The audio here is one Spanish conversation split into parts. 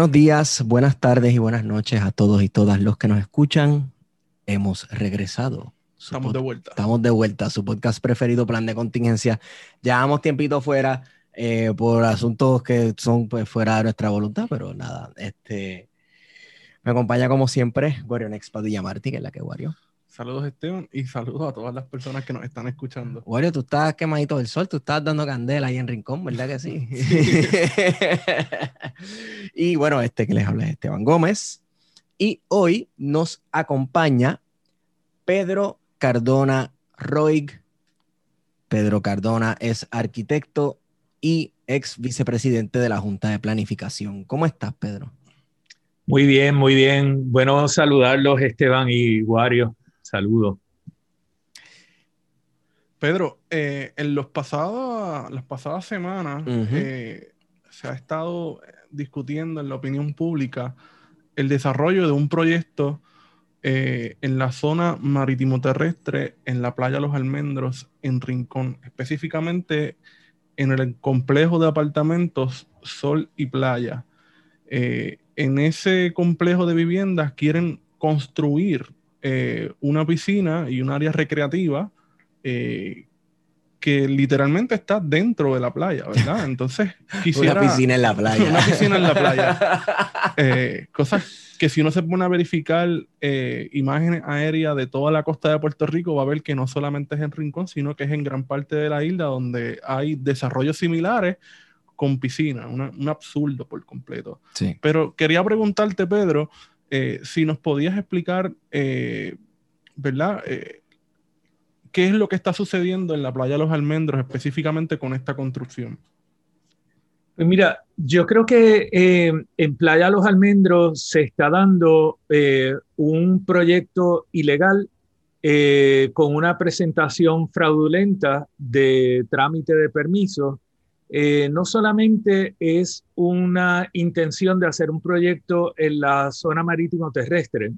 Buenos días, buenas tardes y buenas noches a todos y todas los que nos escuchan. Hemos regresado. Estamos de vuelta. Estamos de vuelta. Su podcast preferido, Plan de Contingencia. Llevamos tiempito fuera eh, por asuntos que son pues, fuera de nuestra voluntad, pero nada. Este, me acompaña como siempre Wario Next Padilla Martí, que es la que Wario. Saludos Esteban y saludos a todas las personas que nos están escuchando. Wario, tú estás quemadito del sol, tú estás dando candela ahí en Rincón, ¿verdad que sí? y bueno, este que les habla es Esteban Gómez. Y hoy nos acompaña Pedro Cardona Roig. Pedro Cardona es arquitecto y ex vicepresidente de la Junta de Planificación. ¿Cómo estás, Pedro? Muy bien, muy bien. Bueno saludarlos, Esteban y Wario. Saludos. Pedro, eh, en los pasados, las pasadas semanas eh, se ha estado discutiendo en la opinión pública el desarrollo de un proyecto eh, en la zona marítimo terrestre en la playa Los Almendros, en Rincón, específicamente en el complejo de apartamentos Sol y Playa. en ese complejo de viviendas quieren construir eh, una piscina y un área recreativa eh, que literalmente está dentro de la playa, ¿verdad? Entonces, quisiera... una piscina en la playa. Una piscina en la playa. Eh, cosas que si uno se pone a verificar imágenes aéreas de toda la costa de Puerto Rico, va a ver que no solamente es en Rincón, sino que es en gran parte de la isla donde hay desarrollos similares con piscina, un absurdo por completo. Sí. Pero quería preguntarte, Pedro, eh, si nos podías explicar, eh, ¿verdad? Eh, ¿Qué es lo que está sucediendo en la playa los almendros específicamente con esta construcción? Pues mira, yo creo que en Playa Los Almendros se está dando un proyecto ilegal con una presentación fraudulenta de trámite de permisos eh, no solamente es una intención de hacer un proyecto en la zona marítimo terrestre,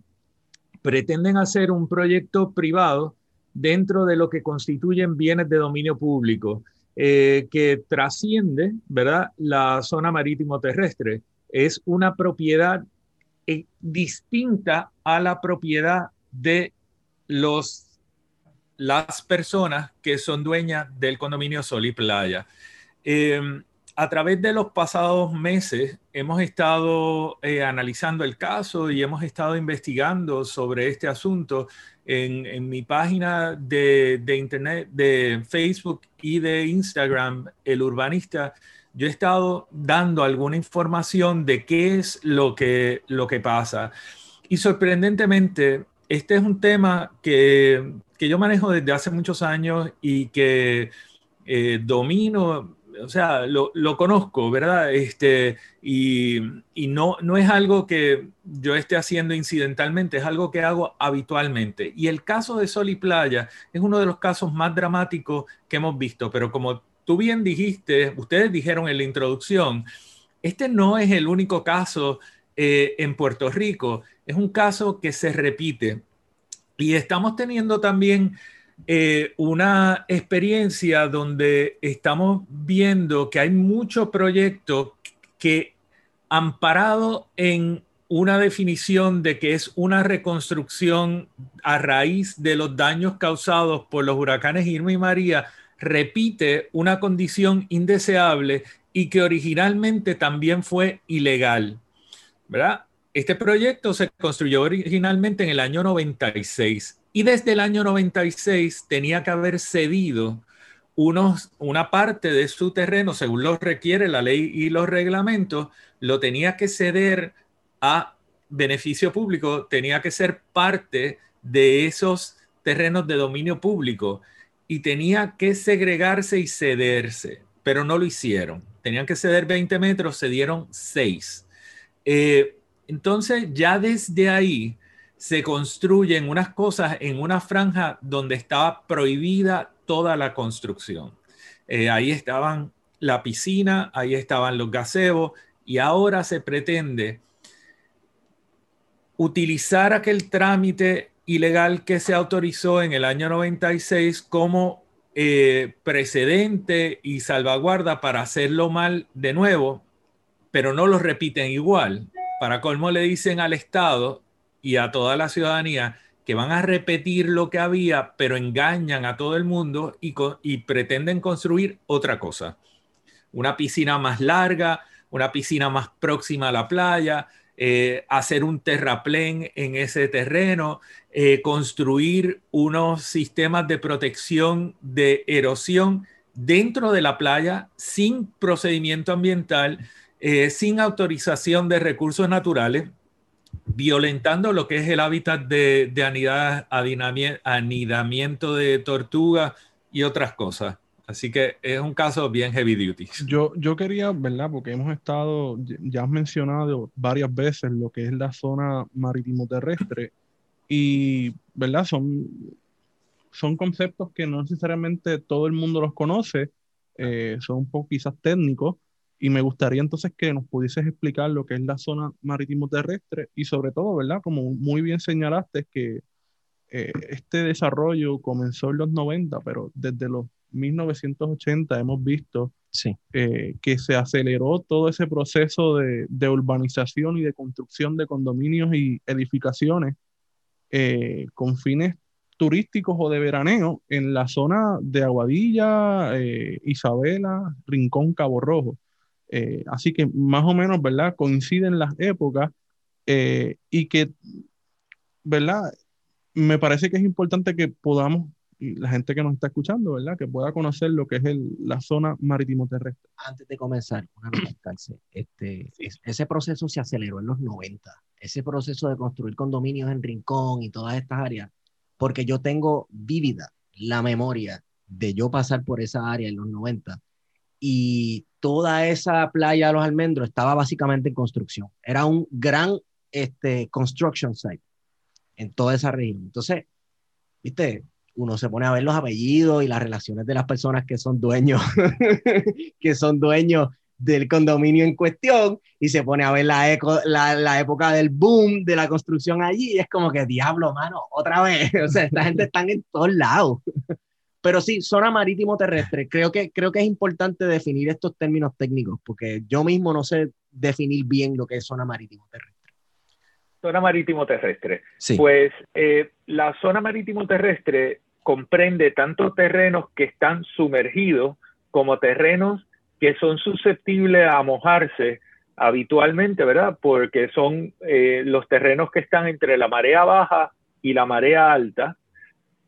pretenden hacer un proyecto privado dentro de lo que constituyen bienes de dominio público, eh, que trasciende, ¿verdad?, la zona marítimo terrestre. Es una propiedad eh, distinta a la propiedad de los, las personas que son dueñas del condominio Sol y Playa. Em, a través de los pasados meses hemos estado eh, analizando el caso y hemos estado investigando sobre este asunto en, mi página de, internet, de Facebook y de Instagram, El Urbanista. Yo he estado dando alguna información de qué es lo que, lo que pasa. Y sorprendentemente, este es un tema que, yo manejo desde hace muchos años y que eh, domino o sea, lo, conozco, ¿verdad? Este, y, no, no es algo que yo esté haciendo incidentalmente, es algo que hago habitualmente. Y el caso de Sol y Playa es uno de los casos más dramáticos que hemos visto, pero como tú bien dijiste, ustedes dijeron en la introducción, este no es el único caso eh, en Puerto Rico, es un caso que se repite. Y estamos teniendo también eh, una experiencia donde estamos viendo que hay muchos proyectos que amparado en una definición de que es una reconstrucción a raíz de los daños causados por los huracanes Irma y María, repite una condición indeseable y que originalmente también fue ilegal. ¿verdad? Este proyecto se construyó originalmente en el año 96 y desde el año 96 tenía que haber cedido unos, una parte de su terreno, según lo requiere la ley y los reglamentos, lo tenía que ceder a beneficio público, tenía que ser parte de esos terrenos de dominio público y tenía que segregarse y cederse, pero no lo hicieron. Tenían que ceder 20 metros, cedieron 6. Eh, entonces, ya desde ahí, se construyen unas cosas en una franja donde estaba prohibida toda la construcción. Eh, ahí estaban la piscina, ahí estaban los gazebos y ahora se pretende utilizar aquel trámite ilegal que se autorizó en el año 96 como eh, precedente y salvaguarda para hacerlo mal de nuevo pero no los repiten igual. Para colmo le dicen al Estado y a toda la ciudadanía que van a repetir lo que había, pero engañan a todo el mundo y, y pretenden construir otra cosa. Una piscina más larga, una piscina más próxima a la playa, eh, hacer un terraplén en ese terreno, eh, construir unos sistemas de protección de erosión dentro de la playa sin procedimiento ambiental, eh, sin autorización de recursos naturales, violentando lo que es el hábitat de, de anidamiento de tortugas y otras cosas. Así que es un caso bien heavy duty. Yo, yo quería, ¿verdad? Porque hemos estado, ya has mencionado varias veces lo que es la zona marítimo terrestre y, ¿verdad? Son, son conceptos que no necesariamente todo el mundo los conoce, eh, son un poco quizás técnicos y me gustaría entonces que nos pudieses explicar lo que es la zona marítimo terrestre y sobre todo, ¿verdad? Como muy bien señalaste, que eh, este desarrollo comenzó en los 90, pero desde los 1980 hemos visto eh, que se aceleró todo ese proceso de, urbanización y de construcción de condominios y edificaciones eh, con fines turísticos o de veraneo en la zona de Aguadilla, Isabela, Rincón, Cabo Rojo. Así que más o menos, ¿verdad? Coinciden las épocas y que, ¿verdad? Me parece que es importante que podamos y la gente que nos está escuchando, ¿verdad? Que pueda conocer lo que es la zona marítimo terrestre. Antes de comenzar, una este, ese proceso se aceleró en los 90, ese proceso de construir condominios en Rincón y todas estas áreas, porque yo tengo vívida la memoria de yo pasar por esa área en los 90 y toda esa playa de los almendros estaba básicamente en construcción. Era un gran este, construction site en toda esa región. Entonces, viste, uno se pone a ver los apellidos y las relaciones de las personas que son dueños, que son dueños del condominio en cuestión y se pone a ver la, la, época del boom de la construcción allí y es como que diablo, mano, otra vez. O sea, esta gente está en todos lados. Pero sí, zona marítimo terrestre. Creo que, creo que es importante definir estos términos técnicos porque yo mismo no sé definir bien lo que es zona marítimo terrestre. Zona marítimo terrestre. Pues eh, la zona marítimo terrestre comprende tanto terrenos que están sumergidos como terrenos que son susceptibles a mojarse habitualmente, ¿verdad? Porque son eh, los terrenos que están entre la marea baja y la marea alta.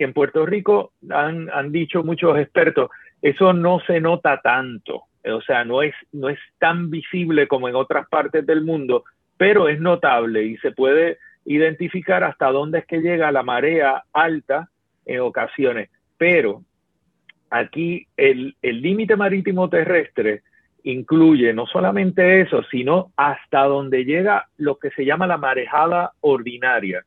En Puerto Rico han, han dicho muchos expertos, eso no se nota tanto, o sea, no es, no es tan visible como en otras partes del mundo, pero es notable y se puede identificar hasta dónde es que llega la marea alta en ocasiones. Pero aquí el límite marítimo terrestre incluye no solamente eso, sino hasta donde llega lo que se llama la marejada ordinaria.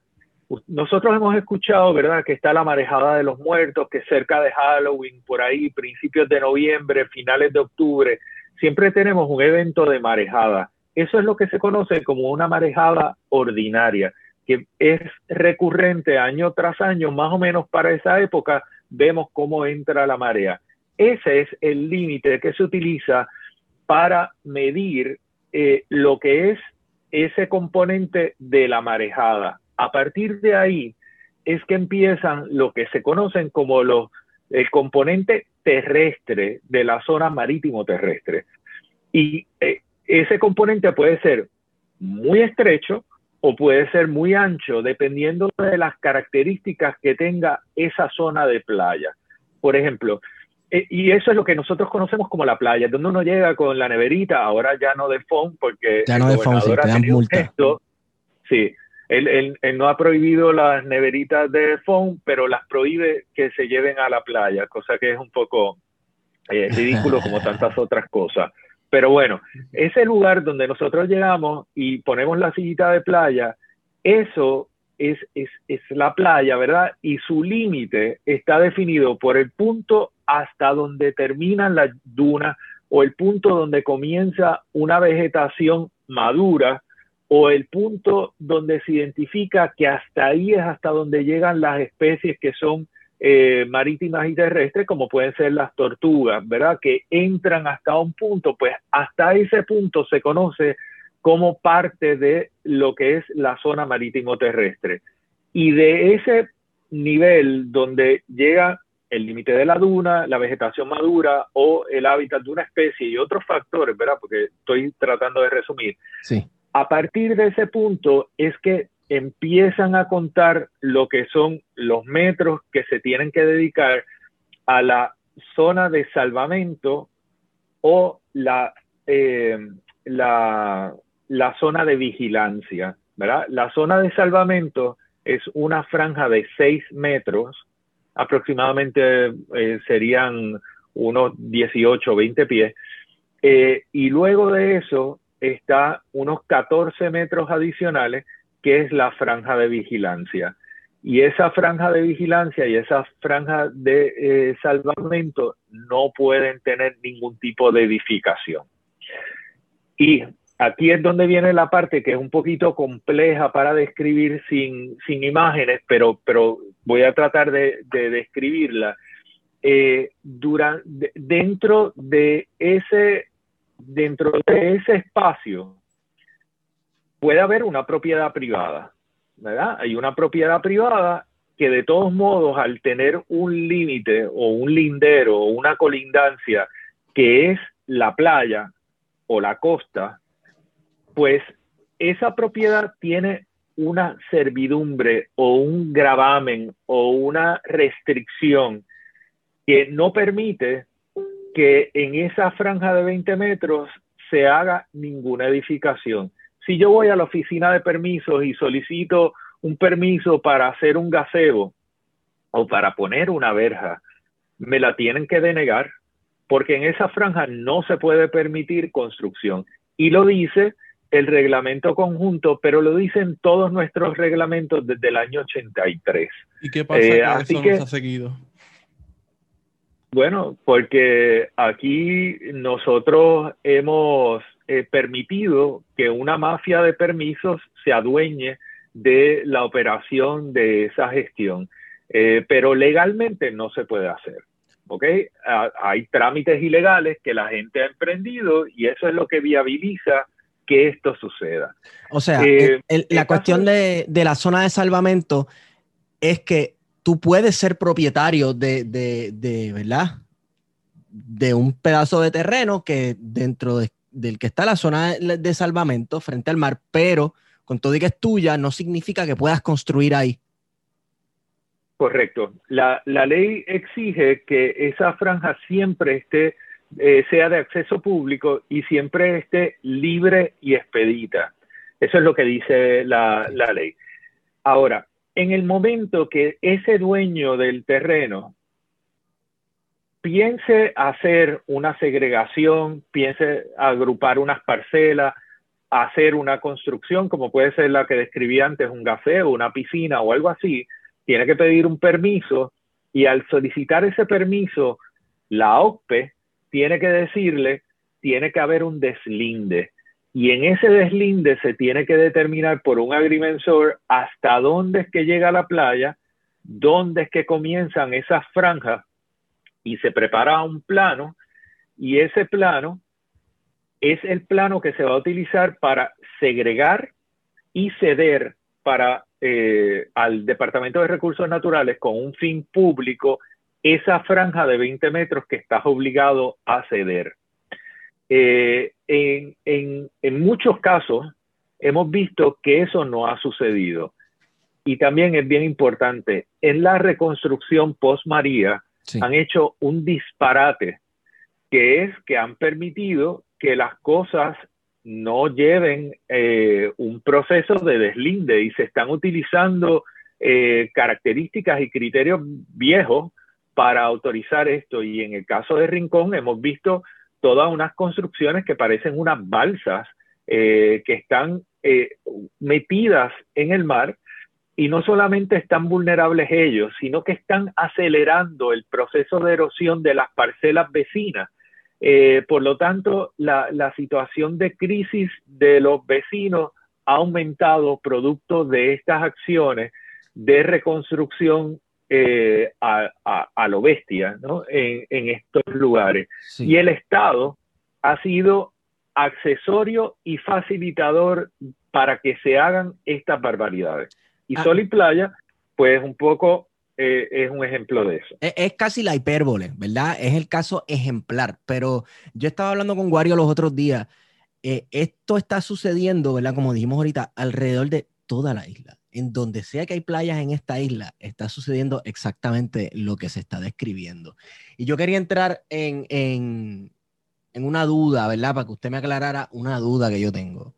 Nosotros hemos escuchado, ¿verdad?, que está la marejada de los muertos, que cerca de Halloween, por ahí, principios de noviembre, finales de octubre, siempre tenemos un evento de marejada. Eso es lo que se conoce como una marejada ordinaria, que es recurrente año tras año, más o menos para esa época, vemos cómo entra la marea. Ese es el límite que se utiliza para medir eh, lo que es ese componente de la marejada. A partir de ahí es que empiezan lo que se conocen como los, el componente terrestre de la zona marítimo terrestre. Y eh, ese componente puede ser muy estrecho o puede ser muy ancho, dependiendo de las características que tenga esa zona de playa. Por ejemplo, eh, y eso es lo que nosotros conocemos como la playa, donde uno llega con la neverita, ahora ya no de foam, porque ya no de sí, te dan multa. sí, él, él, él, no ha prohibido las neveritas de foam, pero las prohíbe que se lleven a la playa, cosa que es un poco eh, ridículo como tantas otras cosas. Pero bueno, ese lugar donde nosotros llegamos y ponemos la sillita de playa, eso es, es, es la playa, ¿verdad? Y su límite está definido por el punto hasta donde terminan las dunas o el punto donde comienza una vegetación madura o el punto donde se identifica que hasta ahí es hasta donde llegan las especies que son eh, marítimas y terrestres, como pueden ser las tortugas, ¿verdad? Que entran hasta un punto, pues hasta ese punto se conoce como parte de lo que es la zona marítimo terrestre. Y de ese nivel donde llega el límite de la duna, la vegetación madura o el hábitat de una especie y otros factores, ¿verdad? Porque estoy tratando de resumir. Sí. A partir de ese punto es que empiezan a contar lo que son los metros que se tienen que dedicar a la zona de salvamento o la, eh, la, zona de vigilancia. ¿verdad? La zona de salvamento es una franja de 6 metros, aproximadamente eh, serían unos 18 o 20 pies, eh, y luego de eso está unos 14 metros adicionales que es la franja de vigilancia. Y esa franja de vigilancia y esa franja de eh, salvamento no pueden tener ningún tipo de edificación. Y aquí es donde viene la parte que es un poquito compleja para describir sin, imágenes, pero, pero voy a tratar de, describirla. Eh, dentro de ese dentro de ese espacio puede haber una propiedad privada, ¿verdad? Hay una propiedad privada que de todos modos al tener un límite o un lindero o una colindancia que es la playa o la costa, pues esa propiedad tiene una servidumbre o un gravamen o una restricción que no permite que en esa franja de 20 metros se haga ninguna edificación. Si yo voy a la oficina de permisos y solicito un permiso para hacer un gazebo o para poner una verja, me la tienen que denegar porque en esa franja no se puede permitir construcción. Y lo dice el reglamento conjunto, pero lo dicen todos nuestros reglamentos desde el año 83. ¿Y qué pasa eh, eso no se ha seguido? Bueno, porque aquí nosotros hemos eh, permitido que una mafia de permisos se adueñe de la operación de esa gestión, eh, pero legalmente no se puede hacer. ¿ok? hay trámites ilegales que la gente ha emprendido y eso es lo que viabiliza que esto suceda. O sea, eh, la cuestión de, de, la zona de salvamento es que tú puedes ser propietario de, de, de ¿verdad? De un pedazo de terreno que dentro de del que está la zona de salvamento frente al mar, pero con todo y que es tuya, no significa que puedas construir ahí. Correcto. La, ley exige que esa franja siempre esté, eh, sea de acceso público y siempre esté libre y expedita. Eso es lo que dice la, la ley. Ahora, en el momento que ese dueño del terreno piense hacer una segregación, piense agrupar unas parcelas, hacer una construcción, como puede ser la que describí antes, un o una piscina o algo así, tiene que pedir un permiso y al solicitar ese permiso, la OCPE tiene que decirle, tiene que haber un deslinde. Y en ese deslinde se tiene que determinar por un agrimensor hasta dónde es que llega la playa, dónde es que comienzan esas franjas y se prepara un plano y ese plano es el plano que se va a utilizar para segregar y ceder para eh, al Departamento de Recursos Naturales con un fin público esa franja de 20 metros que estás obligado a ceder. Eh, en, en, muchos casos hemos visto que eso no ha sucedido. Y también es bien importante, en la reconstrucción post-María, han hecho un disparate, que es que han permitido que las cosas no lleven eh, un proceso de deslinde y se están utilizando eh, características y criterios viejos para autorizar esto. Y en el caso de Rincón hemos visto todas unas construcciones que parecen unas balsas eh, que están metidas en el mar y no solamente están vulnerables ellos, sino que están acelerando el proceso de erosión de las parcelas vecinas. Eh, por lo tanto, la, situación de crisis de los vecinos ha aumentado producto de estas acciones de reconstrucción eh, a, lo bestia ¿no? en, estos lugares. Y el Estado ha sido accesorio y facilitador para que se hagan estas barbaridades. Y ah. Sol y Playa, pues un poco eh, es un ejemplo de eso. Es, casi la hipérbole, ¿verdad? Es el caso ejemplar. Pero yo estaba hablando con Wario los otros días. Eh, esto está sucediendo, ¿verdad? Como dijimos ahorita, alrededor de toda la isla. En donde sea que hay playas en esta isla, está sucediendo exactamente lo que se está describiendo. Y yo quería entrar en, en, en una duda, ¿verdad? Para que usted me aclarara una duda que yo tengo.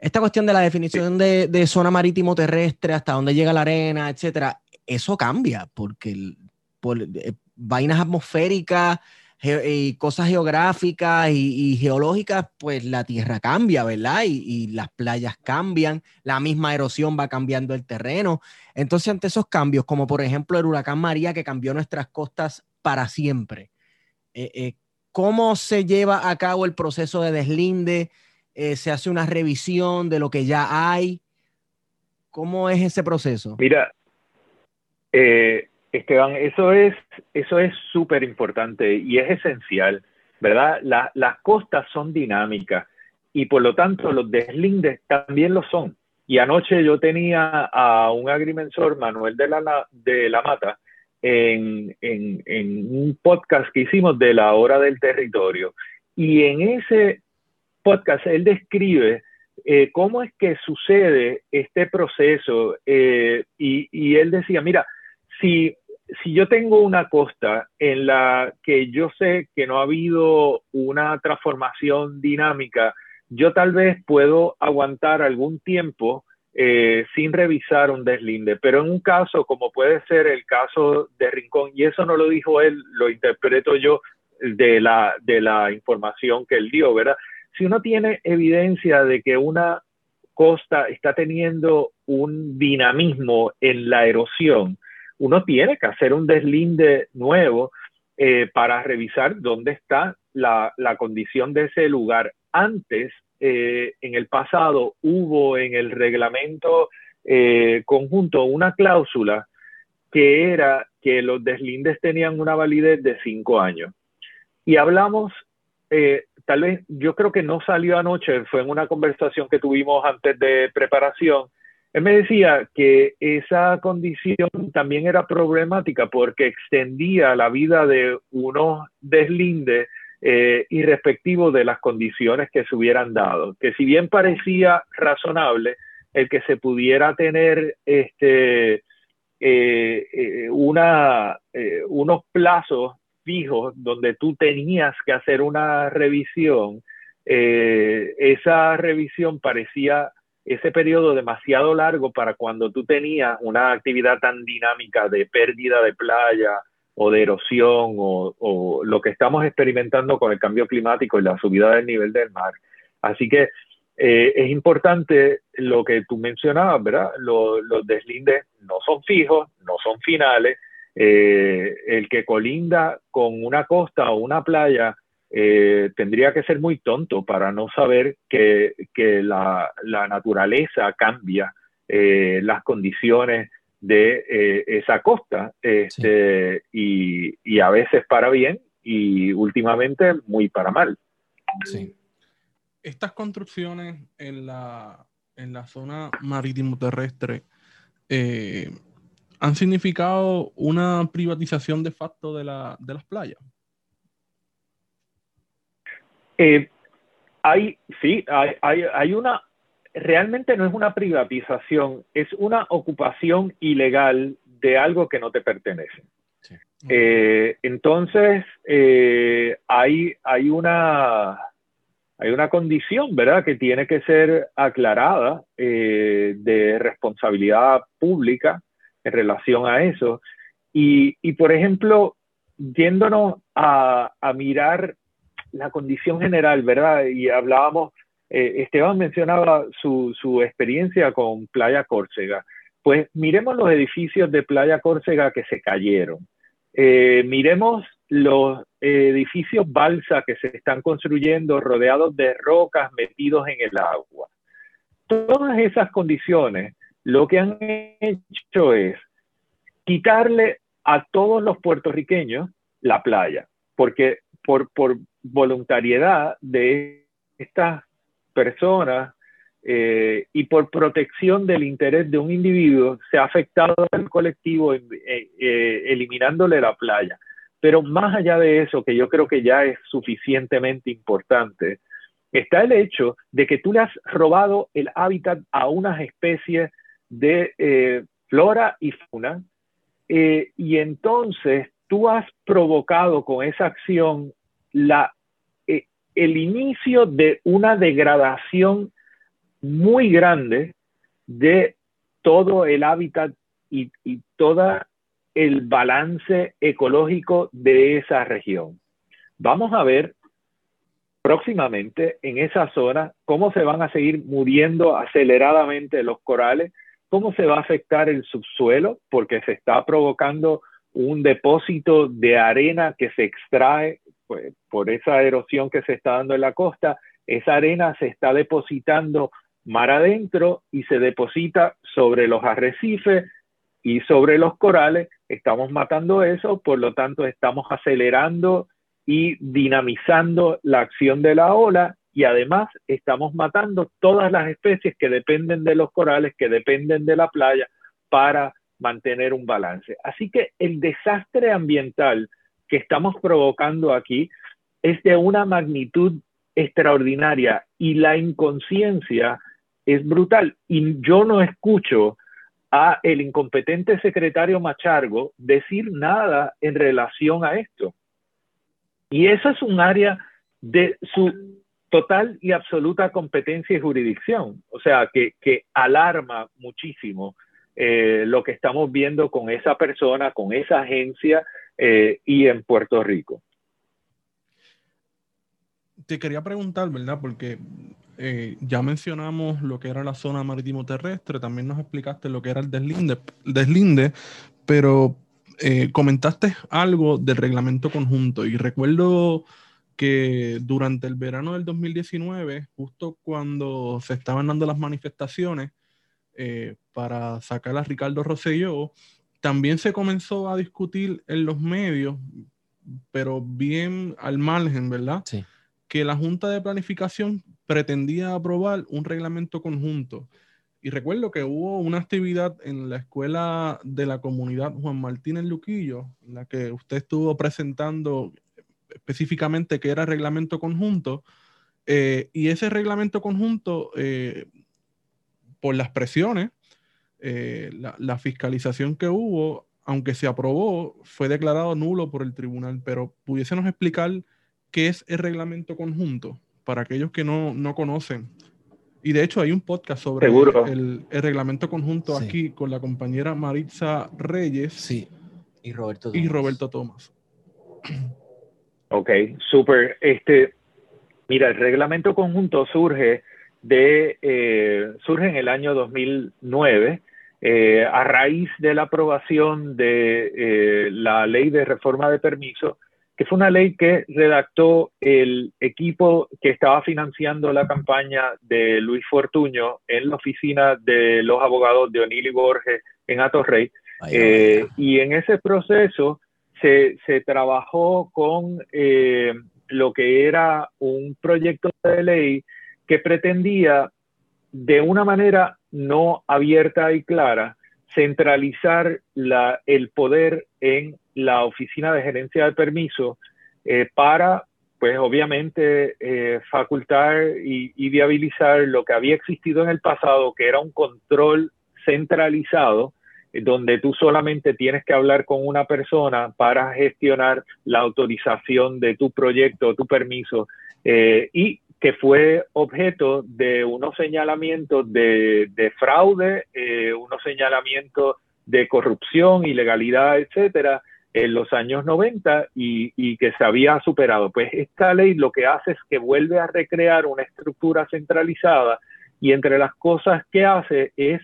Esta cuestión de la definición de, zona marítimo terrestre, hasta dónde llega la arena, etcétera, eso cambia porque por eh, vainas atmosféricas y cosas geográficas y, geológicas, pues la tierra cambia, ¿verdad? Y, las playas cambian, la misma erosión va cambiando el terreno. Entonces, ante esos cambios, como por ejemplo el huracán María que cambió nuestras costas para siempre, eh, eh, ¿Cómo se lleva a cabo el proceso de deslinde? Eh, ¿Se hace una revisión de lo que ya hay? ¿Cómo es ese proceso? Mira, eh, Esteban, eso es eso es súper importante y es esencial, ¿verdad? las costas son dinámicas y por lo tanto los deslindes también lo son. Y anoche yo tenía a un agrimensor, Manuel de la, de la Mata, en, un podcast que hicimos de la hora del territorio. Y en ese podcast él describe eh, cómo es que sucede este proceso. Eh, y, él decía, mira, si, si yo tengo una costa en la que yo sé que no ha habido una transformación dinámica, yo tal vez puedo aguantar algún tiempo eh, sin revisar un deslinde. Pero en un caso, como puede ser el caso de Rincón, y eso no lo dijo él, lo interpreto yo de la, de la información que él dio, ¿verdad? Si uno tiene evidencia de que una costa está teniendo un dinamismo en la erosión, uno tiene que hacer un deslinde nuevo eh, para revisar dónde está la, condición de ese lugar antes eh, en el pasado hubo en el reglamento eh, conjunto una cláusula que era que los deslindes tenían una validez de cinco años. Y hablamos, eh, tal vez, yo creo que no salió anoche, fue en una conversación que tuvimos antes de preparación. Él me decía que esa condición también era problemática porque extendía la vida de unos deslindes eh, de las condiciones que se hubieran dado. Que si bien parecía razonable el que se pudiera tener este, eh, eh, una, unos plazos fijos donde tú tenías que hacer una revisión, esa revisión parecía ese periodo demasiado largo para cuando tú tenías una actividad tan dinámica de pérdida de playa, o de erosión o, lo que estamos experimentando con el cambio climático y la subida del nivel del mar. Así que eh, es importante lo que tú mencionabas, ¿verdad? Los, deslindes no son fijos, no son finales. Eh, el que colinda con una costa o una playa eh, tendría que ser muy tonto para no saber que, la, la, naturaleza cambia, las condiciones de eh, esa costa este, y, a veces para bien y últimamente muy para mal. Sí. Estas construcciones en la, en la zona marítimo terrestre eh, han significado una privatización de facto de, la, de las playas. Eh, hay, sí, hay, hay, hay, una realmente no es una privatización, es una ocupación ilegal de algo que no te pertenece. Eh, entonces, eh, hay, hay, una, hay una condición, ¿verdad?, que tiene que ser aclarada eh, de responsabilidad pública en relación a eso. Y, y por ejemplo, yéndonos a, a mirar la condición general, ¿verdad? Y hablábamos eh, Esteban mencionaba su, experiencia con Playa Córcega. Pues miremos los edificios de Playa Córcega que se cayeron. Eh, miremos los edificios balsa que se están construyendo rodeados de rocas metidos en el agua. Todas esas condiciones lo que han hecho es quitarle a todos los puertorriqueños la playa, porque por, por voluntariedad de estas personas eh, y por protección del interés de un individuo se ha afectado al colectivo eh, eh, eliminándole la playa. Pero más allá de eso, que yo creo que ya es suficientemente importante, está el hecho de que tú le has robado el hábitat a unas especies de flora y fauna y entonces tú has provocado con esa acción la, el inicio de una degradación muy grande de todo el hábitat y, y todo el balance ecológico de esa región. Vamos a ver próximamente en esa zona cómo se van a seguir muriendo aceleradamente los corales, cómo se va a afectar el subsuelo, porque se está provocando un depósito de arena que se extrae pues, por esa erosión que se está dando en la costa. Esa arena se está depositando mar adentro y se deposita sobre los arrecifes y sobre los corales. Estamos matando eso, por lo tanto estamos acelerando y dinamizando la acción de la ola y además estamos matando todas las especies que dependen de los corales, que dependen de la playa para mantener un balance. Así que el desastre ambiental que estamos provocando aquí es de una magnitud extraordinaria y la inconsciencia es brutal. Y yo no escucho a el incompetente secretario Machargo decir nada en relación a esto. Y eso es un área de su total y absoluta competencia y jurisdicción. O sea, que, que alarma muchísimo eh, lo que estamos viendo con esa persona, con esa agencia eh, y en Puerto Rico. Te quería preguntar, ¿verdad? Porque eh, ya mencionamos lo que era la zona marítimo terrestre, también nos explicaste lo que era el deslinde, deslinde pero eh, comentaste algo del reglamento conjunto y recuerdo que durante el verano del 2019, justo cuando se estaban dando las manifestaciones para sacar a Ricardo Rosselló, también se comenzó a discutir en los medios, pero bien al margen, ¿verdad? Sí. Que la Junta de Planificación pretendía aprobar un reglamento conjunto. Y recuerdo que hubo una actividad en la escuela de la comunidad Juan Martín en Luquillo, en la que usted estuvo presentando específicamente qué era reglamento conjunto. Eh, y ese reglamento conjunto, eh, por las presiones, eh, la, la, fiscalización que hubo, aunque se aprobó, fue declarado nulo por el tribunal. Pero pudiésemos explicar qué es el reglamento conjunto para aquellos que no, no conocen. Y de hecho hay un podcast sobre el, el, reglamento conjunto aquí con la compañera Maritza Reyes. Sí. Y Roberto Tomás. Y Roberto Tomás. Ok, súper. Este, mira, el reglamento conjunto surge de eh, surge en el año 2009 eh, a raíz de la aprobación de eh, la ley de reforma de permiso que fue una ley que redactó el equipo que estaba financiando la campaña de Luis Fortuño en la oficina de los abogados de O'Neill y Borges en Atorrey. Eh, y en ese proceso se, se trabajó con eh, lo que era un proyecto de ley que pretendía de una manera no abierta y clara centralizar la, el poder en la oficina de gerencia de permiso eh, para, pues obviamente, eh, facultar y, viabilizar lo que había existido en el pasado, que era un control centralizado, eh, donde tú solamente tienes que hablar con una persona para gestionar la autorización de tu proyecto, tu permiso, y que fue objeto de unos señalamientos de, de fraude, unos señalamientos de corrupción, ilegalidad, etcétera, en los años 90 y, y, que se había superado. Pues esta ley lo que hace es que vuelve a recrear una estructura centralizada y entre las cosas que hace es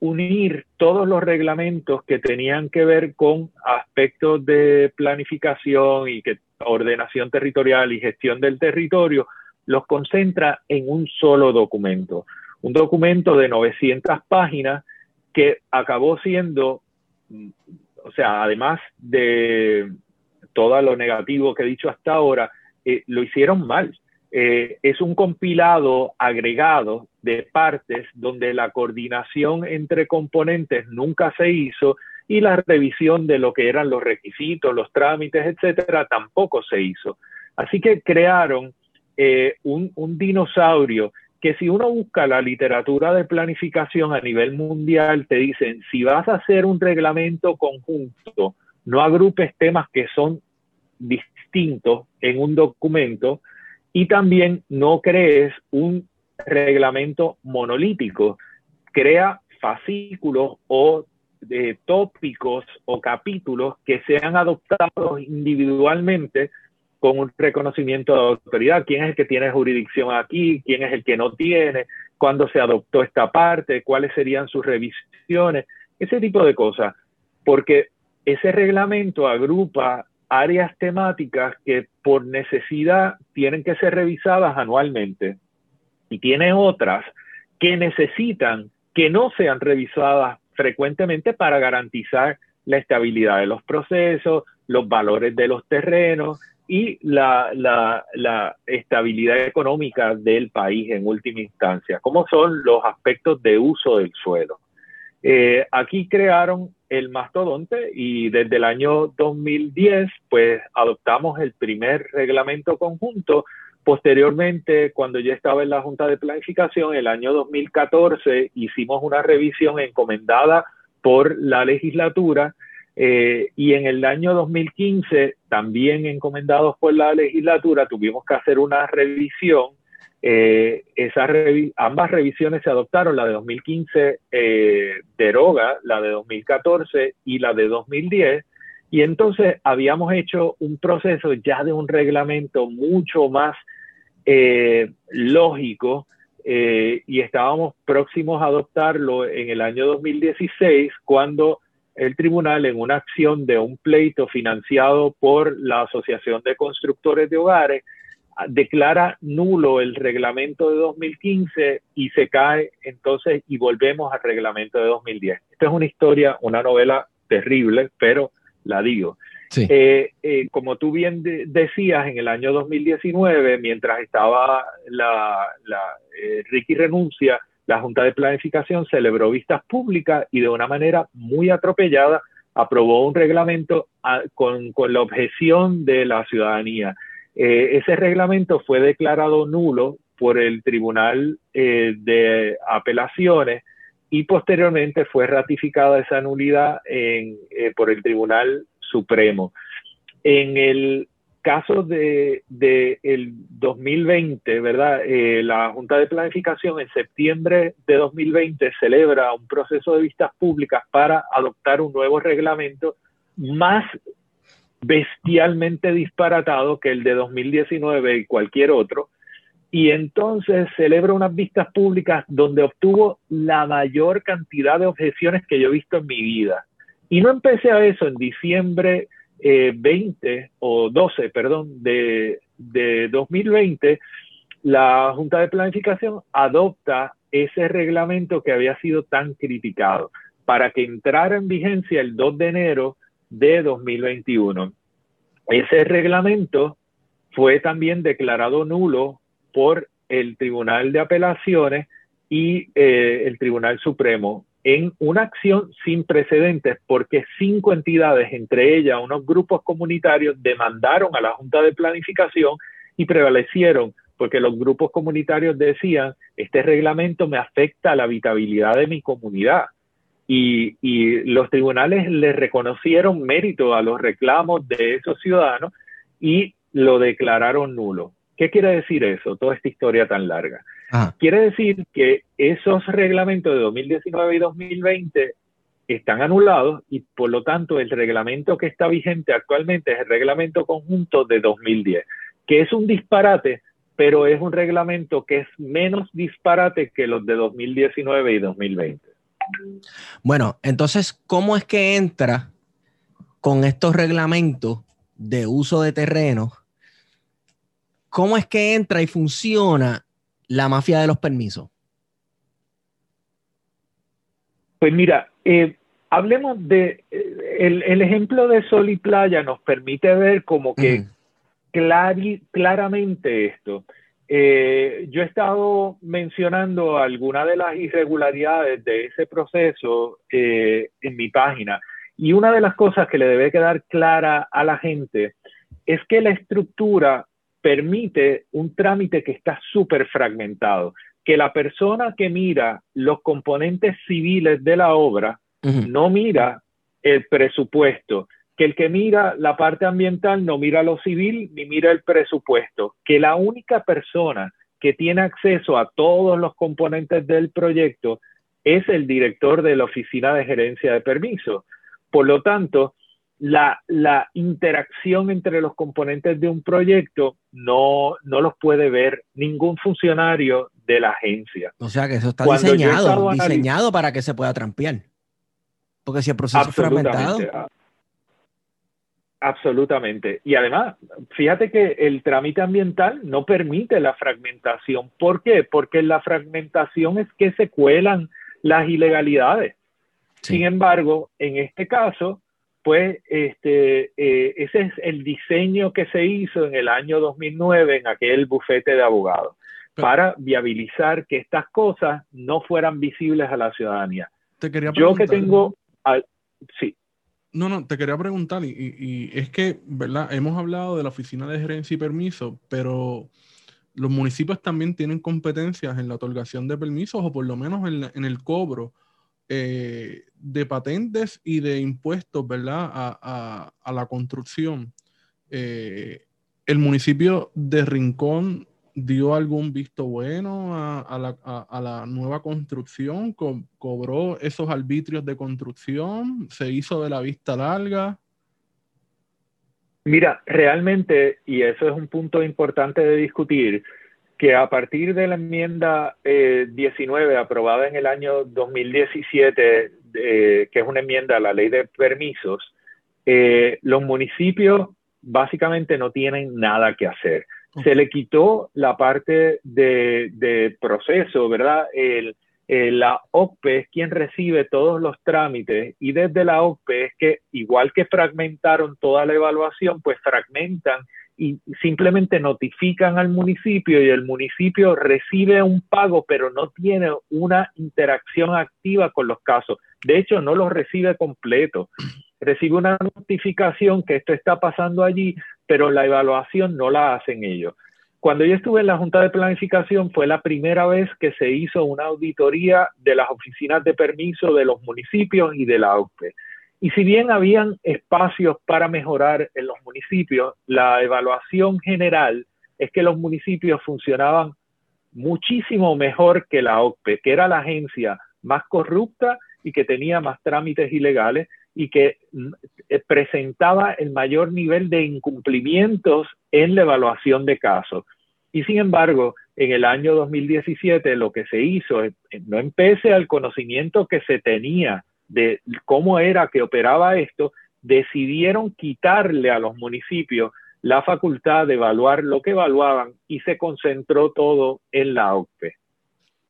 unir todos los reglamentos que tenían que ver con aspectos de planificación y que ordenación territorial y gestión del territorio, los concentra en un solo documento. Un documento de 900 páginas que acabó siendo o sea, además de todo lo negativo que he dicho hasta ahora, eh, lo hicieron mal. Eh, es un compilado agregado de partes donde la coordinación entre componentes nunca se hizo y la revisión de lo que eran los requisitos, los trámites, etcétera, tampoco se hizo. Así que crearon eh, un, dinosaurio que si uno busca la literatura de planificación a nivel mundial, te dicen, si vas a hacer un reglamento conjunto, no agrupes temas que son distintos en un documento y también no crees un reglamento monolítico. Crea fascículos o de tópicos o capítulos que sean adoptados individualmente con un reconocimiento de autoridad. ¿Quién es el que tiene jurisdicción aquí? ¿Quién es el que no tiene? ¿Cuándo se adoptó esta parte? ¿Cuáles serían sus revisiones? Ese tipo de cosas. Porque ese reglamento agrupa áreas temáticas que por necesidad tienen que ser revisadas anualmente y tiene otras que necesitan que no sean revisadas frecuentemente para garantizar la estabilidad de los procesos, los valores de los terrenos y la, la, estabilidad económica del país en última instancia, como son los aspectos de uso del suelo. Eh, aquí crearon el mastodonte y desde el año 2010 pues adoptamos el primer reglamento conjunto. Posteriormente, cuando yo estaba en la Junta de Planificación, el año 2014 hicimos una revisión encomendada por la legislatura eh, y en el año 2015, también encomendados por la legislatura, tuvimos que hacer una revisión. Eh, esas ambas revisiones se adoptaron, la de 2015 eh, deroga la de 2014 y la de 2010, y entonces habíamos hecho un proceso ya de un reglamento mucho más eh, lógico y estábamos próximos a adoptarlo en el año 2016 cuando el tribunal en una acción de un pleito financiado por la Asociación de Constructores de Hogares declara nulo el reglamento de 2015 y se cae entonces y volvemos al reglamento de 2010. Esta es una historia, una novela terrible, pero la digo. Eh, eh, como tú bien decías, en el año 2019, mientras estaba la, eh, Ricky renuncia, la Junta de Planificación celebró vistas públicas y de una manera muy atropellada aprobó un reglamento ah, con, la objeción de la ciudadanía. Eh, ese reglamento fue declarado nulo por el Tribunal eh, de Apelaciones y posteriormente fue ratificada esa nulidad eh, por el Tribunal Supremo. En el caso de, el 2020, ¿verdad? la Junta de Planificación en septiembre de 2020 celebra un proceso de vistas públicas para adoptar un nuevo reglamento más bestialmente disparatado que el de 2019 y cualquier otro. Y entonces celebra unas vistas públicas donde obtuvo la mayor cantidad de objeciones que yo he visto en mi vida. Y no empecé a eso en diciembre 20 eh, o 12, perdón, de, de 2020. La Junta de Planificación adopta ese reglamento que había sido tan criticado para que entrara en vigencia el 2 de enero de 2021. Ese reglamento fue también declarado nulo por el Tribunal de Apelaciones y eh, el Tribunal Supremo en una acción sin precedentes porque cinco entidades, entre ellas unos grupos comunitarios, demandaron a la Junta de Planificación y prevalecieron porque los grupos comunitarios decían, este reglamento me afecta a la habitabilidad de mi comunidad y, los tribunales le reconocieron mérito a los reclamos de esos ciudadanos y lo declararon nulo. ¿Qué quiere decir eso? Toda esta historia tan larga. Quiere decir que esos reglamentos de 2019 y 2020 están anulados y por lo tanto el reglamento que está vigente actualmente es el reglamento conjunto de 2010, que es un disparate, pero es un reglamento que es menos disparate que los de 2019 y 2020. Bueno, entonces, ¿cómo es que entra con estos reglamentos de uso de terreno? ¿Cómo es que entra y funciona la mafia de los permisos? Pues mira, eh, hablemos de, eh, el, ejemplo de Sol y Playa nos permite ver como que claramente esto. Eh, yo he estado mencionando algunas de las irregularidades de ese proceso en mi página y una de las cosas que le debe quedar clara a la gente es que la estructura permite un trámite que está súper fragmentado, que la persona que mira los componentes civiles de la obra no mira el presupuesto, que el que mira la parte ambiental no mira lo civil ni mira el presupuesto, que la única persona que tiene acceso a todos los componentes del proyecto es el director de la oficina de gerencia de permisos. Por lo tanto, la, la, interacción entre los componentes de un proyecto no, no los puede ver ningún funcionario de la agencia. O sea que eso está diseñado, diseñado para que se pueda trampear. Porque si el proceso es fragmentado. Absolutamente. Y además, fíjate que el trámite ambiental no permite la fragmentación. ¿Por qué? Porque la fragmentación es que se cuelan las ilegalidades. Sin embargo, en este caso, pues este, eh, ese es el diseño que se hizo en el año 2009 en aquel bufete de abogados para viabilizar que estas cosas no fueran visibles a la ciudadanía. Te quería Yo que tengo... sí. No, no, te quería preguntar, y, es que, ¿verdad? Hemos hablado de la Oficina de Gerencia y Permiso, pero los municipios también tienen competencias en la otorgación de permisos o por lo menos en, el cobro eh, de patentes y de impuestos, ¿verdad? A, la construcción. Eh, el municipio de Rincón dio algún visto bueno a, la, nueva construcción, cobró esos arbitrios de construcción, se hizo de la vista larga. Mira, realmente, y eso es un punto importante de discutir, que a partir de la enmienda 19 eh, aprobada en el año 2017, que es una enmienda a la ley de permisos, eh, los municipios básicamente no tienen nada que hacer se le quitó la parte de, proceso, ¿verdad? El, la OCPE es quien recibe todos los trámites y desde la OCPE es que igual que fragmentaron toda la evaluación, pues fragmentan y simplemente notifican al municipio y el municipio recibe un pago, pero no tiene una interacción activa con los casos. De hecho, no los recibe completo. Recibe una notificación que esto está pasando allí, pero la evaluación no la hacen ellos. Cuando yo estuve en la Junta de Planificación fue la primera vez que se hizo una auditoría de las oficinas de permiso de los municipios y de la AUPE. Y si bien habían espacios para mejorar en los municipios, la evaluación general es que los municipios funcionaban muchísimo mejor que la OCPE, que era la agencia más corrupta y que tenía más trámites ilegales y que mm, eh, presentaba el mayor nivel de incumplimientos en la evaluación de casos. Y sin embargo, en el año 2017 lo que se hizo, eh, no empecé al conocimiento que se tenía de cómo era que operaba esto, decidieron quitarle a los municipios la facultad de evaluar lo que evaluaban y se concentró todo en la OCPE.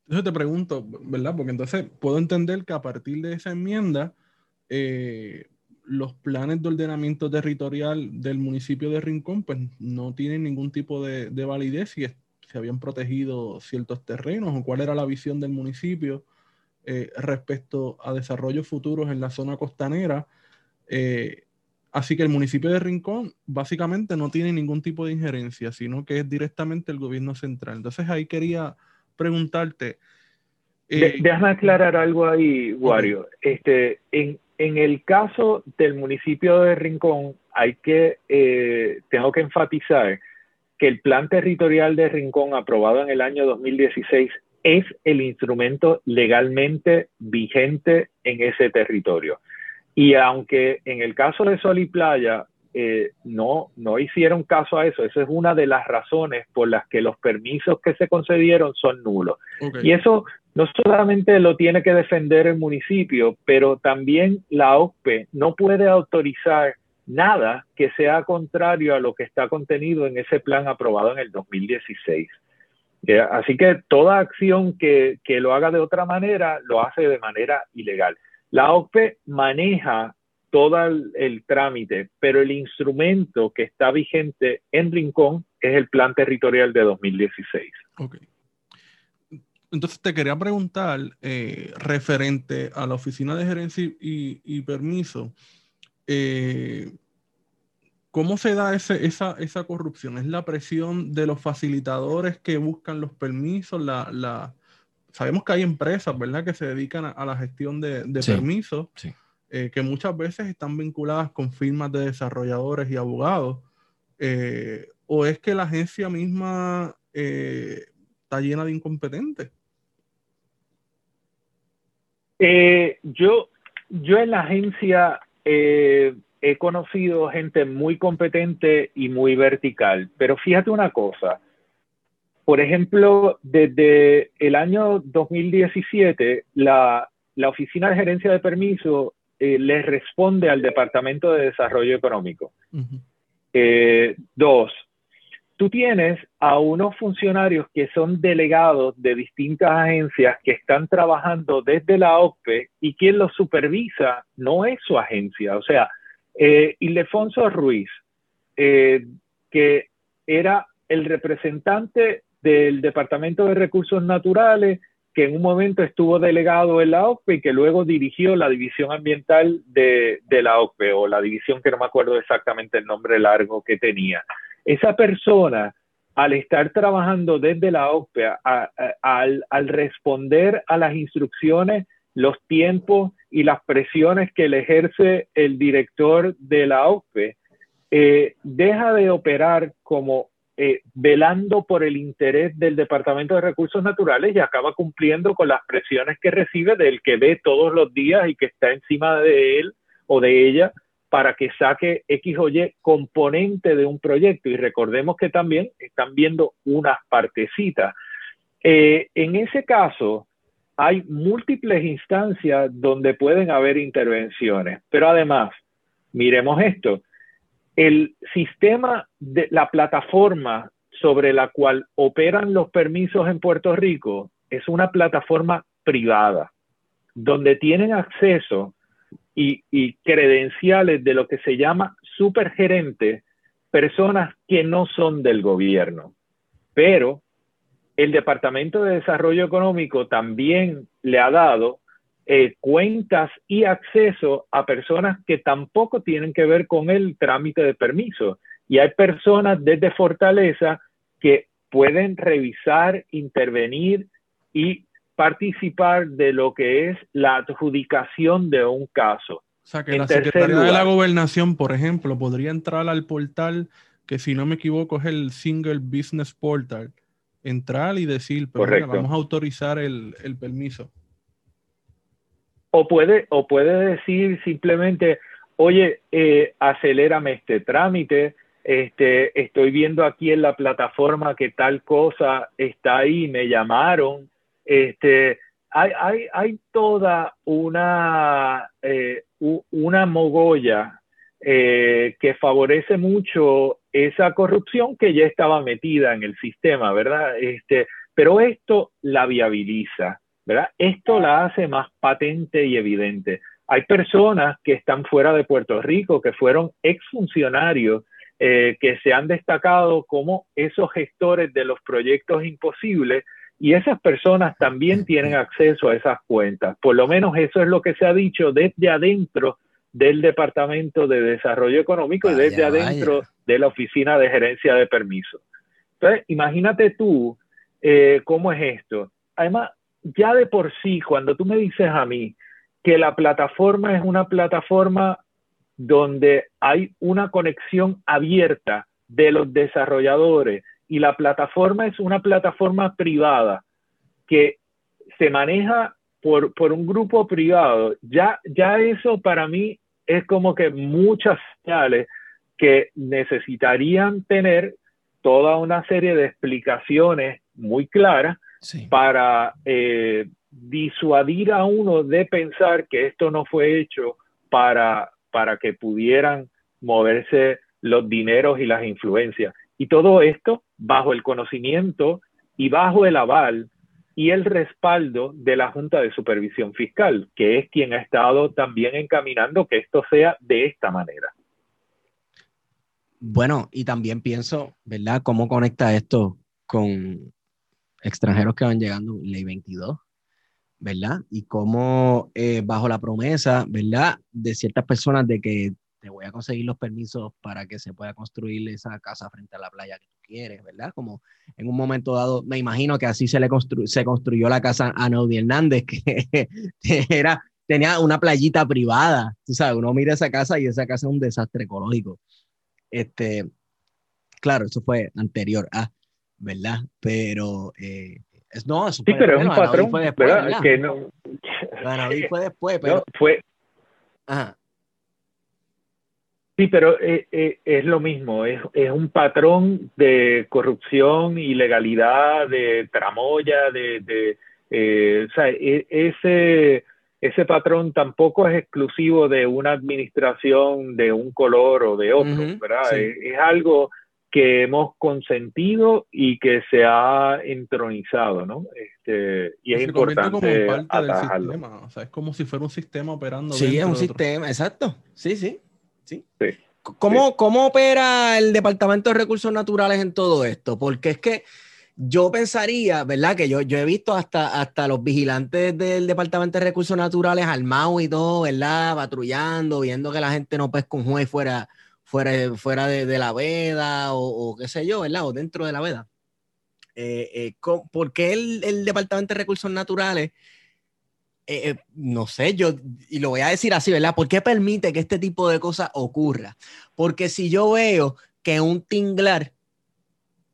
Entonces te pregunto, ¿verdad? Porque entonces puedo entender que a partir de esa enmienda, eh, los planes de ordenamiento territorial del municipio de Rincón pues no tienen ningún tipo de, validez si se habían protegido ciertos terrenos o cuál era la visión del municipio eh, respecto a desarrollos futuros en la zona costanera. Eh, así que el municipio de Rincón básicamente no tiene ningún tipo de injerencia, sino que es directamente el gobierno central. Entonces ahí quería preguntarte. déjame aclarar algo ahí, Wario. Este, en, en el caso del municipio de Rincón, hay que, eh, tengo que enfatizar que el plan territorial de Rincón aprobado en el año 2016 es el instrumento legalmente vigente en ese territorio. Y aunque en el caso de Sol y Playa eh, no, no hicieron caso a eso, esa es una de las razones por las que los permisos que se concedieron son nulos. Y eso no solamente lo tiene que defender el municipio, pero también la OCPE no puede autorizar nada que sea contrario a lo que está contenido en ese plan aprobado en el 2016. Así que toda acción que, lo haga de otra manera lo hace de manera ilegal. La OCPE maneja todo el, trámite, pero el instrumento que está vigente en Rincón es el Plan Territorial de 2016. Ok. Entonces te quería preguntar, eh, referente a la Oficina de Gerencia y, Permiso, eh, ¿cómo se da esa, esa, corrupción? ¿Es la presión de los facilitadores que buscan los permisos? La, sabemos que hay empresas, ¿verdad?, que se dedican a, la gestión de, permisos. Sí eh, que muchas veces están vinculadas con firmas de desarrolladores y abogados, eh, o es que la agencia misma eh, está llena de incompetentes? yo, yo en la agencia he conocido gente muy competente y muy vertical, pero fíjate una cosa. Por ejemplo, desde el año 2017, la, la Oficina de Gerencia de Permiso eh, le responde al Departamento de Desarrollo Económico. Eh, dos, tú tienes a unos funcionarios que son delegados de distintas agencias que están trabajando desde la OPE y quien los supervisa no es su agencia. O sea, eh, Ildefonso Ruiz, eh, que era el representante del Departamento de Recursos Naturales que en un momento estuvo delegado en la OCPE y que luego dirigió la división ambiental de, la OCPE o la división que no me acuerdo exactamente el nombre largo que tenía. Esa persona, al estar trabajando desde la OCPE, al, responder a las instrucciones, los tiempos y las presiones que le ejerce el director de la OCPE, eh, deja de operar como eh, velando por el interés del Departamento de Recursos Naturales y acaba cumpliendo con las presiones que recibe del que ve todos los días y que está encima de él o de ella para que saque X o Y componente de un proyecto. Y recordemos que también están viendo unas partecitas. Eh, en ese caso, hay múltiples instancias donde pueden haber intervenciones, pero además, miremos esto, el sistema de la plataforma sobre la cual operan los permisos en Puerto Rico es una plataforma privada, donde tienen acceso y, credenciales de lo que se llama supergerente, personas que no son del gobierno. Pero el Departamento de Desarrollo Económico también le ha dado eh, cuentas y acceso a personas que tampoco tienen que ver con el trámite de permiso. Y hay personas desde Fortaleza que pueden revisar, intervenir y participar de lo que es la adjudicación de un caso. O sea, que la Secretaría de la Gobernación, por ejemplo, podría entrar al portal que, si no me equivoco, es el Single Business Portal, entrar y decir, pero vamos a autorizar el, el permiso. O puede, o puede decir simplemente, oye, eh, acelérame este trámite, este, estoy viendo aquí en la plataforma que tal cosa está ahí, me llamaron, este, hay, hay, hay toda una, eh, una mogolla eh, que favorece mucho esa corrupción que ya estaba metida en el sistema, ¿verdad? Este, pero esto la viabiliza. Esto la hace más patente y evidente. Hay personas que están fuera de Puerto Rico, que fueron exfuncionarios, eh, que se han destacado como esos gestores de los proyectos imposibles y esas personas también tienen acceso a esas cuentas. Por lo menos eso es lo que se ha dicho desde adentro del Departamento de Desarrollo Económico y desde adentro de la Oficina de Gerencia de Permisos. Entonces, imagínate tú eh, cómo es esto. Además, ya de por sí, cuando tú me dices a mí que la plataforma es una plataforma donde hay una conexión abierta de los desarrolladores y la plataforma es una plataforma privada que se maneja por, por un grupo privado, ya, ya eso para mí es como que muchas señales que necesitarían tener toda una serie de explicaciones muy claras para eh, disuadir a uno de pensar que esto no fue hecho para, para que pudieran moverse los dineros y las influencias. Y todo esto bajo el conocimiento y bajo el aval y el respaldo de la Junta de Supervisión Fiscal, que es quien ha estado también encaminando que esto sea de esta manera. Bueno, y también pienso, ¿verdad? ¿Cómo conecta esto con extranjeros que van llegando, ley 22, ¿verdad? Y cómo eh, bajo la promesa, ¿verdad? De ciertas personas de que te voy a conseguir los permisos para que se pueda construir esa casa frente a la playa que tú quieres, ¿verdad? Como en un momento dado, me imagino que así se le se construyó la casa a Naudi Hernández, que era, tenía una playita privada, tú sabes, uno mira esa casa y esa casa es un desastre ecológico. Este, claro, eso fue anterior a, ¿verdad? Pero eh, es, no, eso sí, pero es un patrón, fue después, ¿verdad? Que no, fue después, pero... fue... Ajá. Sí, pero eh, eh, es lo mismo, es, un patrón de corrupción, ilegalidad, de tramoya, de, eh, o sea, e, ese, ese patrón tampoco es exclusivo de una administración de un color o de otro, ¿verdad? Es, algo que hemos consentido y que se ha entronizado, ¿no? Este, y es importante como parte del sistema, o sea, es como si fuera un sistema operando. Sí, es un sistema, exacto, sí, sí. Sí. ¿Cómo, ¿Cómo opera el Departamento de Recursos Naturales en todo esto? Porque es que yo pensaría, ¿verdad? Que yo, yo he visto hasta, hasta los vigilantes del Departamento de Recursos Naturales armados y todo, ¿verdad? Patrullando, viendo que la gente no pesca con juez fuera, fuera, fuera de, la veda o, qué sé yo, ¿verdad? O dentro de la veda. Eh, eh, ¿Por qué el, el Departamento de Recursos Naturales eh, no sé, yo, y lo voy a decir así, ¿verdad? ¿Por qué permite que este tipo de cosas ocurra? Porque si yo veo que un tinglar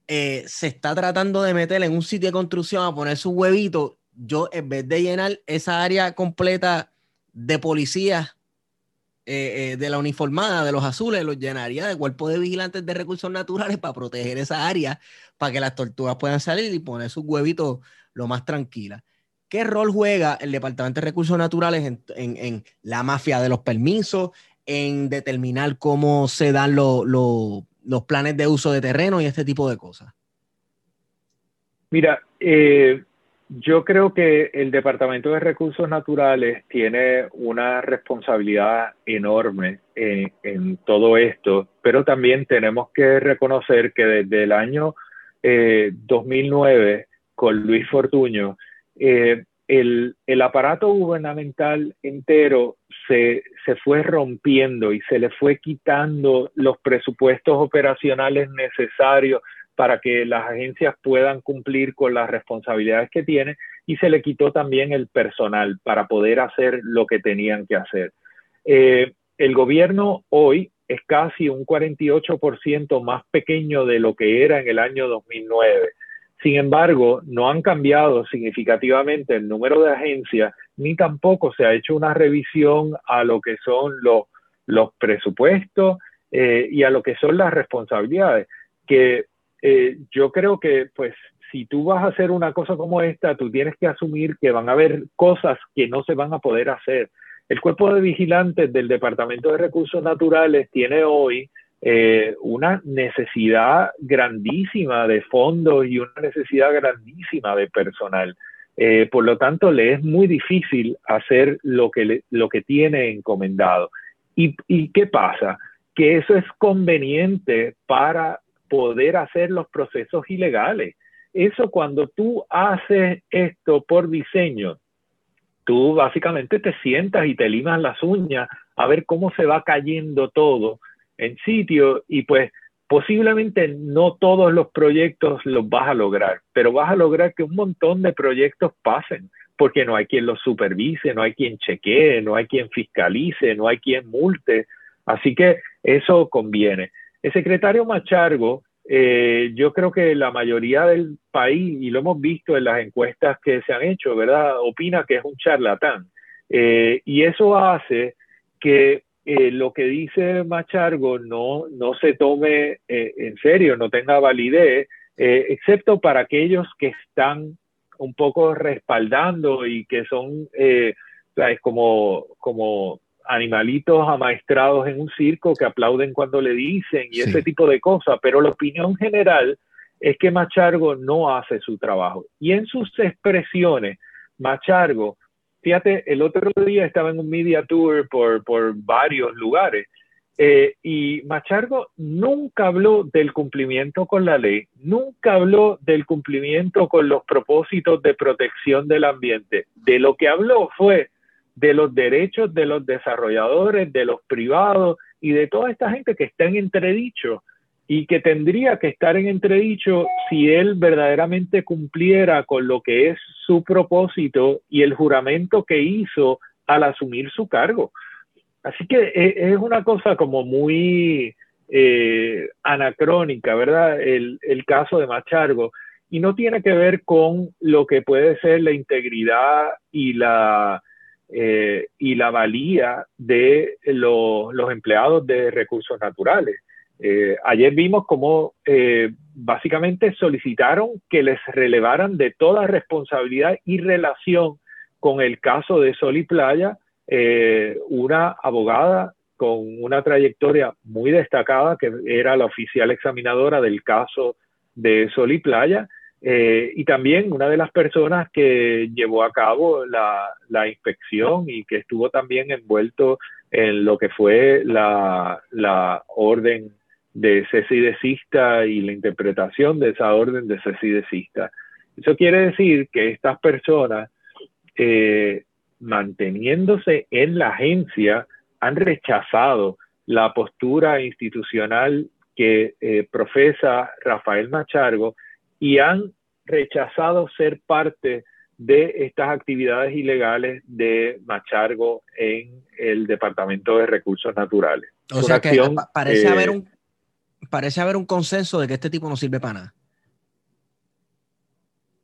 eh, se está tratando de meter en un sitio de construcción a poner su huevito, yo en vez de llenar esa área completa de policías de la uniformada, de los azules, los llenaría de cuerpo de vigilantes de recursos naturales para proteger esa área, para que las tortugas puedan salir y poner sus huevitos lo más tranquilas. ¿Qué rol juega el Departamento de Recursos Naturales en, la mafia de los permisos, en determinar cómo se dan los planes de uso de terreno y este tipo de cosas? Mira, eh, yo creo que el Departamento de Recursos Naturales tiene una responsabilidad enorme en, todo esto, pero también tenemos que reconocer que desde el año 2009, eh, con Luis Fortuño, eh, el, aparato gubernamental entero se, fue rompiendo y se le fue quitando los presupuestos operacionales necesarios para que las agencias puedan cumplir con las responsabilidades que tienen y se le quitó también el personal para poder hacer lo que tenían que hacer. Eh, el gobierno hoy es casi un 48% más pequeño de lo que era en el año 2009. Sin embargo, no han cambiado significativamente el número de agencias, ni tampoco se ha hecho una revisión a lo que son los, los presupuestos eh, y a lo que son las responsabilidades. Que eh, yo creo que, pues, si tú vas a hacer una cosa como esta, tú tienes que asumir que van a haber cosas que no se van a poder hacer. El cuerpo de vigilantes del Departamento de Recursos Naturales tiene hoy eh, una necesidad grandísima de fondos y una necesidad grandísima de personal. Eh, por lo tanto, le es muy difícil hacer lo que, lo que tiene encomendado. ¿Y, ¿Y qué pasa? Que eso es conveniente para poder hacer los procesos ilegales. Eso cuando tú haces esto por diseño, tú básicamente te sientas y te limas las uñas a ver cómo se va cayendo todo en sitio y pues posiblemente no todos los proyectos los vas a lograr, pero vas a lograr que un montón de proyectos pasen, porque no hay quien los supervise, no hay quien chequee, no hay quien fiscalice, no hay quien multe. Así que eso conviene. El secretario Machargo, eh, yo creo que la mayoría del país, y lo hemos visto en las encuestas que se han hecho, ¿verdad? Opina que es un charlatán. Eh, y eso hace que eh, lo que dice Machargo no, no se tome eh, en serio, no tenga validez, eh, excepto para aquellos que están un poco respaldando y que son como, como animalitos amaestrados en un circo que aplauden cuando le dicen y ese tipo de cosas, pero la opinión general es que Machargo no hace su trabajo. Y en sus expresiones, Machargo, fíjate, el otro día estaba en un media tour por, por varios lugares eh, y Machargo nunca habló del cumplimiento con la ley, nunca habló del cumplimiento con los propósitos de protección del ambiente. De lo que habló fue de los derechos de los desarrolladores, de los privados y de toda esta gente que está en entredicho y que tendría que estar en entredicho si él verdaderamente cumpliera con lo que es su propósito y el juramento que hizo al asumir su cargo. Así que e, es una cosa como muy eh, anacrónica, ¿verdad? El, caso de Machargo. Y no tiene que ver con lo que puede ser la integridad y la, eh, y la valía de los empleados de recursos naturales. Eh, ayer vimos cómo básicamente solicitaron que les relevaran de toda responsabilidad y relación con el caso de Sol y Playa eh, una abogada con una trayectoria muy destacada, que era la oficial examinadora del caso de Sol y Playa, eh, y también una de las personas que llevó a cabo la, inspección y que estuvo también envuelto en lo que fue la, orden de cese y la interpretación de esa orden de desista. Eso quiere decir que estas personas eh, manteniéndose en la agencia, han rechazado la postura institucional que eh, profesa Rafael Machargo y han rechazado ser parte de estas actividades ilegales de Machargo en el Departamento de Recursos Naturales. O sea que parece, haber eh, un, parece haber un consenso de que este tipo no sirve para nada.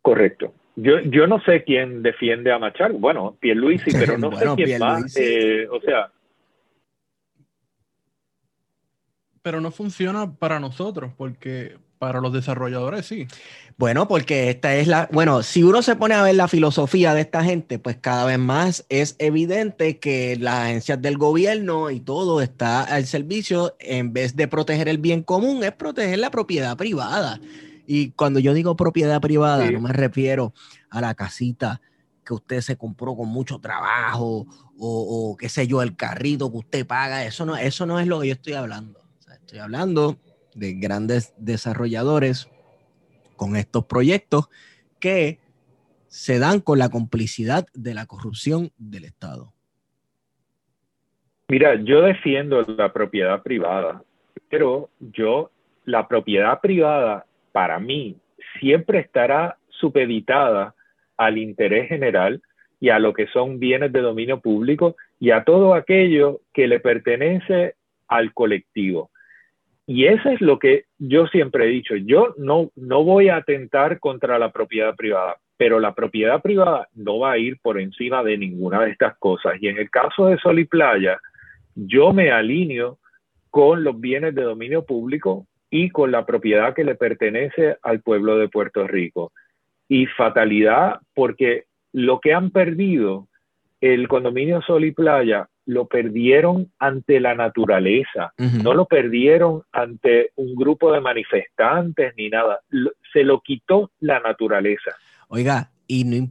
Correcto. Yo, yo no sé quién defiende a Machargo. Bueno, Pierluisi, pero no sé quién más. Eh, o sea. Pero no funciona para nosotros, porque para los desarrolladores sí. Bueno, porque esta es la. Bueno, si uno se pone a ver la filosofía de esta gente, pues cada vez más es evidente que las agencias del gobierno y todo está al servicio, en vez de proteger el bien común, es proteger la propiedad privada. Y cuando yo digo propiedad privada, no me refiero a la casita que usted se compró con mucho trabajo o, qué sé yo, el carrito que usted paga. Eso no, eso no es lo que yo estoy hablando. estoy hablando de grandes desarrolladores con estos proyectos que se dan con la complicidad de la corrupción del Estado. Mira, yo defiendo la propiedad privada, pero yo, la propiedad privada para mí siempre estará supeditada al interés general y a lo que son bienes de dominio público y a todo aquello que le pertenece al colectivo. Y eso es lo que yo siempre he dicho. Yo no, no voy a atentar contra la propiedad privada, pero la propiedad privada no va a ir por encima de ninguna de estas cosas. Y en el caso de Sol y Playa, yo me alineo con los bienes de dominio público y con la propiedad que le pertenece al pueblo de Puerto Rico. Y fatalidad porque lo que han perdido el condominio Sol y Playa lo perdieron ante la naturaleza, no lo perdieron ante un grupo de manifestantes ni nada, se lo quitó la naturaleza. Oiga, y, no,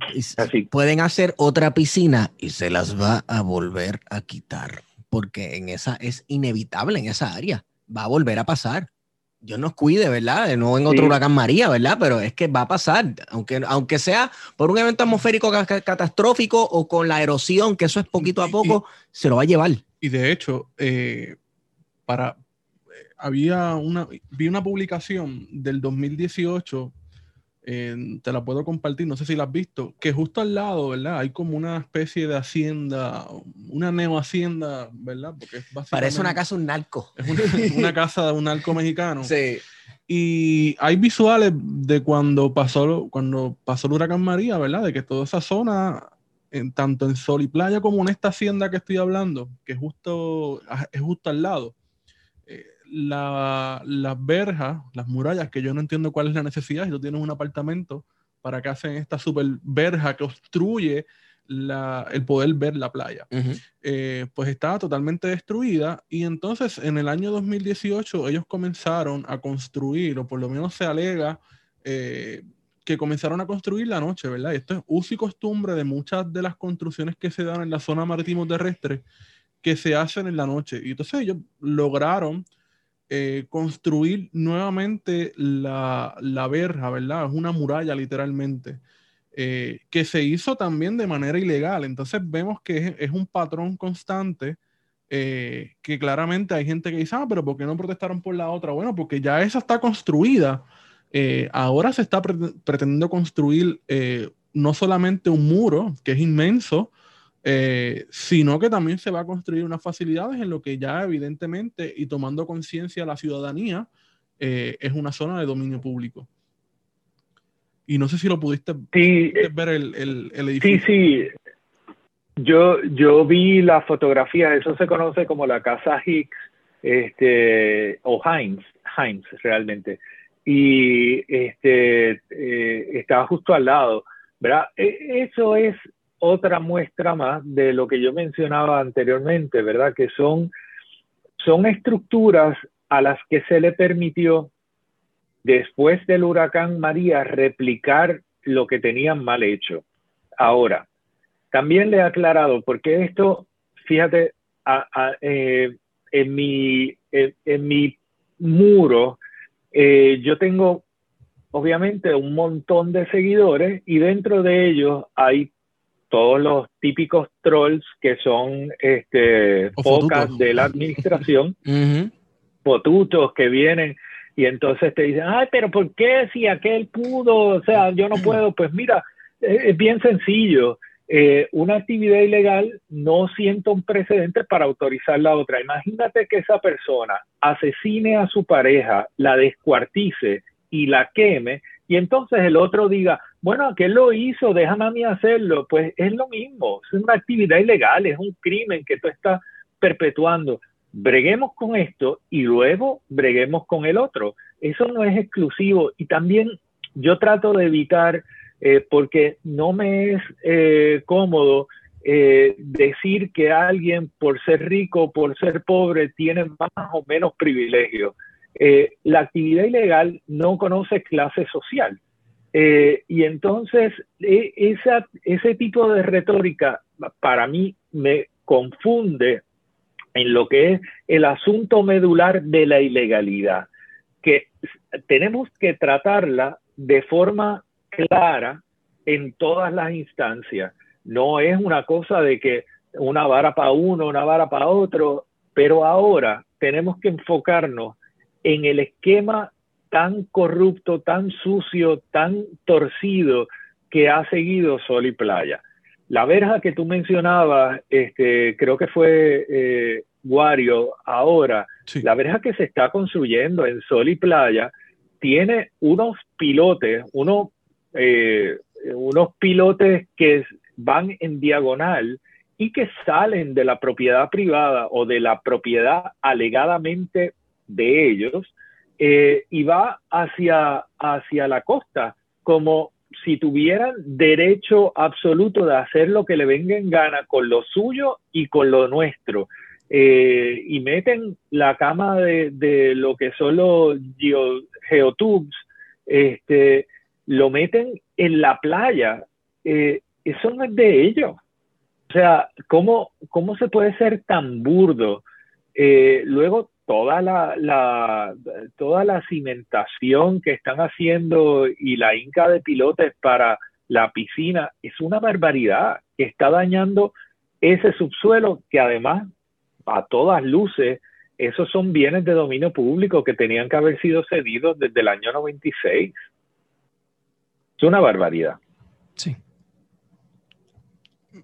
pueden hacer otra piscina y se las va a volver a quitar, porque en esa es inevitable en esa área, va a volver a pasar. Dios nos cuide, ¿verdad? No en otro huracán María, ¿verdad? Pero es que va a pasar, aunque, aunque sea por un evento atmosférico catastrófico o con la erosión, que eso es poquito a poco, se lo va a llevar. Y de hecho, eh, para, eh, había una, vi una publicación del 2018 te la puedo compartir, no sé si la has visto, que justo al lado, ¿verdad? Hay como una especie de hacienda, una neo-hacienda, ¿verdad? Porque Parece una casa un narco. Es una, casa de un narco mexicano. Sí. Y hay visuales de cuando pasó, cuando pasó el huracán María, ¿verdad? De que toda esa zona, en, tanto en Sol y Playa como en esta hacienda que estoy hablando, que justo, es justo al lado, las verjas, las murallas, que yo no entiendo cuál es la necesidad, si tú tienes un apartamento, ¿para que hacen esta super verja que obstruye el poder ver la playa. Eh, pues estaba totalmente destruida y entonces en el año 2018 ellos comenzaron a construir, o por lo menos se alega eh, que comenzaron a construir la noche, ¿verdad? Y esto es uso y costumbre de muchas de las construcciones que se dan en la zona marítimo terrestre que se hacen en la noche. Y entonces ellos lograron eh, construir nuevamente la, la, verja, ¿verdad? Es una muralla literalmente, eh, que se hizo también de manera ilegal. Entonces vemos que es, un patrón constante. Eh, que claramente hay gente que dice, ah, pero ¿por qué no protestaron por la otra? Bueno, porque ya esa está construida ahora se está pretendiendo construir no solamente un muro, que es inmenso, eh, sino que también se va a construir unas facilidades en lo que ya evidentemente y tomando conciencia la ciudadanía es una zona de dominio público. Y no sé si lo pudiste, ver el, el, edificio. Sí, sí. Yo, yo vi la fotografía, eso se conoce como la casa Hicks este, o Heinz, Heinz realmente y este, eh, estaba justo al lado, ¿verdad? E, eso es otra muestra más de lo que yo mencionaba anteriormente, ¿verdad? Que son, son estructuras a las que se le permitió, después del huracán María, replicar lo que tenían mal hecho. Ahora, también le he aclarado, porque esto, fíjate, eh, en, mi, en mi muro, eh, yo tengo obviamente un montón de seguidores y dentro de ellos hay todos los típicos trolls que son este, pocas de la administración, potutos que vienen y entonces te dicen, ay, pero ¿por qué si aquel pudo? O sea, yo no puedo. Pues mira, es bien sencillo. Eh, una actividad ilegal no sienta un precedente para autorizar la otra. Imagínate que esa persona asesine a su pareja, la descuartice y la queme, y entonces el otro diga, bueno, aquel lo hizo, déjame a mí hacerlo. Pues es lo mismo, es una actividad ilegal, es un crimen que tú estás perpetuando. Breguemos con esto y luego breguemos con el otro. Eso no es exclusivo y también yo trato de evitar eh, porque no me es eh, cómodo eh, decir que alguien por ser rico, por ser pobre, tiene más o menos privilegios. la actividad ilegal no conoce clase social. y entonces e, ese tipo de retórica para mí me confunde en lo que es el asunto medular de la ilegalidad, que tenemos que tratarla de forma clara en todas las instancias. No es una cosa de que una vara para uno, una vara para otro, pero ahora tenemos que enfocarnos en el esquema tan corrupto, tan sucio, tan torcido que ha seguido Sol y Playa. La verja que tú mencionabas, este, creo que fue eh, Wario ahora, la verja que se está construyendo en Sol y Playa tiene unos pilotes, unos eh, unos pilotes que van en diagonal y que salen de la propiedad privada o de la propiedad alegadamente de ellos eh, y va hacia, hacia la costa como si tuvieran derecho absoluto de hacer lo que le venga en gana con lo suyo y con lo nuestro. Eh, y meten la cama de, lo que son los geotubes, este, lo meten en la playa. Eh, eso no es de ellos. O sea, ¿cómo, cómo se puede ser tan burdo? Luego, toda la, la, toda la cimentación que están haciendo y la inca de pilotes para la piscina es una barbaridad que está dañando ese subsuelo que además, a todas luces, esos son bienes de dominio público que tenían que haber sido cedidos desde el año 96 una barbaridad. Sí.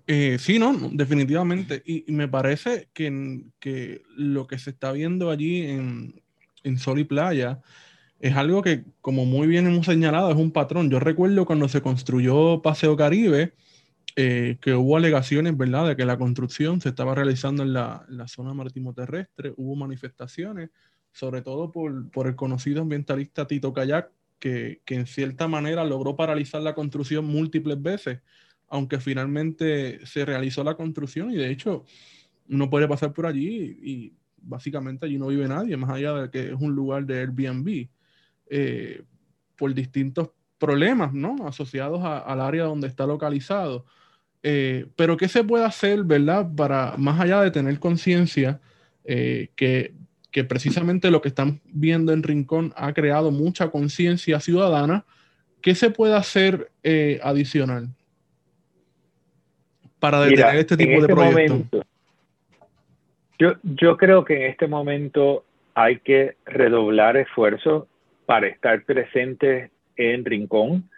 Eh, sí, no, definitivamente. Y, me parece que, que, lo que se está viendo allí en, Sol y Playa es algo que, como muy bien hemos señalado, es un patrón. Yo recuerdo cuando se construyó Paseo Caribe, eh, que hubo alegaciones, ¿verdad?, de que la construcción se estaba realizando en la, zona marítimo terrestre, hubo manifestaciones, sobre todo por, por el conocido ambientalista Tito Kayak, que, en cierta manera logró paralizar la construcción múltiples veces aunque finalmente se realizó la construcción y de hecho uno puede pasar por allí y, básicamente allí no vive nadie, más allá de que es un lugar de Airbnb, eh, por distintos problemas ¿no? asociados al área donde está localizado. Eh, pero ¿qué se puede hacer, verdad? Para, más allá de tener conciencia, eh, que, que, precisamente lo que están viendo en Rincón ha creado mucha conciencia ciudadana, ¿qué se puede hacer adicional para detener este tipo de este proyectos? yo, yo creo que en este momento hay que redoblar esfuerzos para estar presentes en Rincón,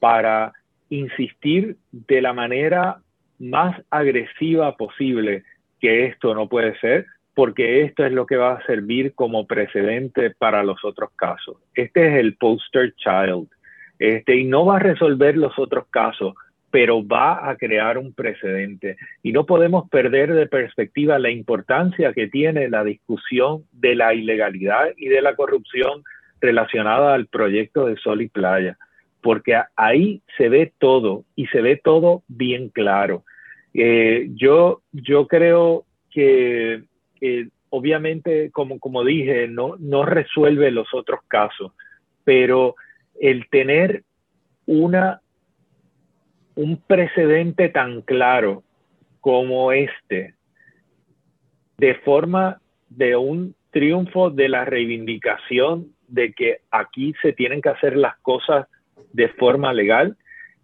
para insistir de la manera más agresiva posible que esto no puede ser, porque esto es lo que va a servir como precedente para los otros casos. Este es el poster child, este, y no va a resolver los otros casos, pero va a crear un precedente. Y no podemos perder de perspectiva la importancia que tiene la discusión de la ilegalidad y de la corrupción relacionada al proyecto de Sol y Playa porque ahí se ve todo y se ve todo bien claro. Eh, yo, yo creo que obviamente, como, como dije, no, no resuelve los otros casos, pero el tener una, un precedente tan claro como este, de forma de un triunfo de la reivindicación de que aquí se tienen que hacer las cosas de forma legal,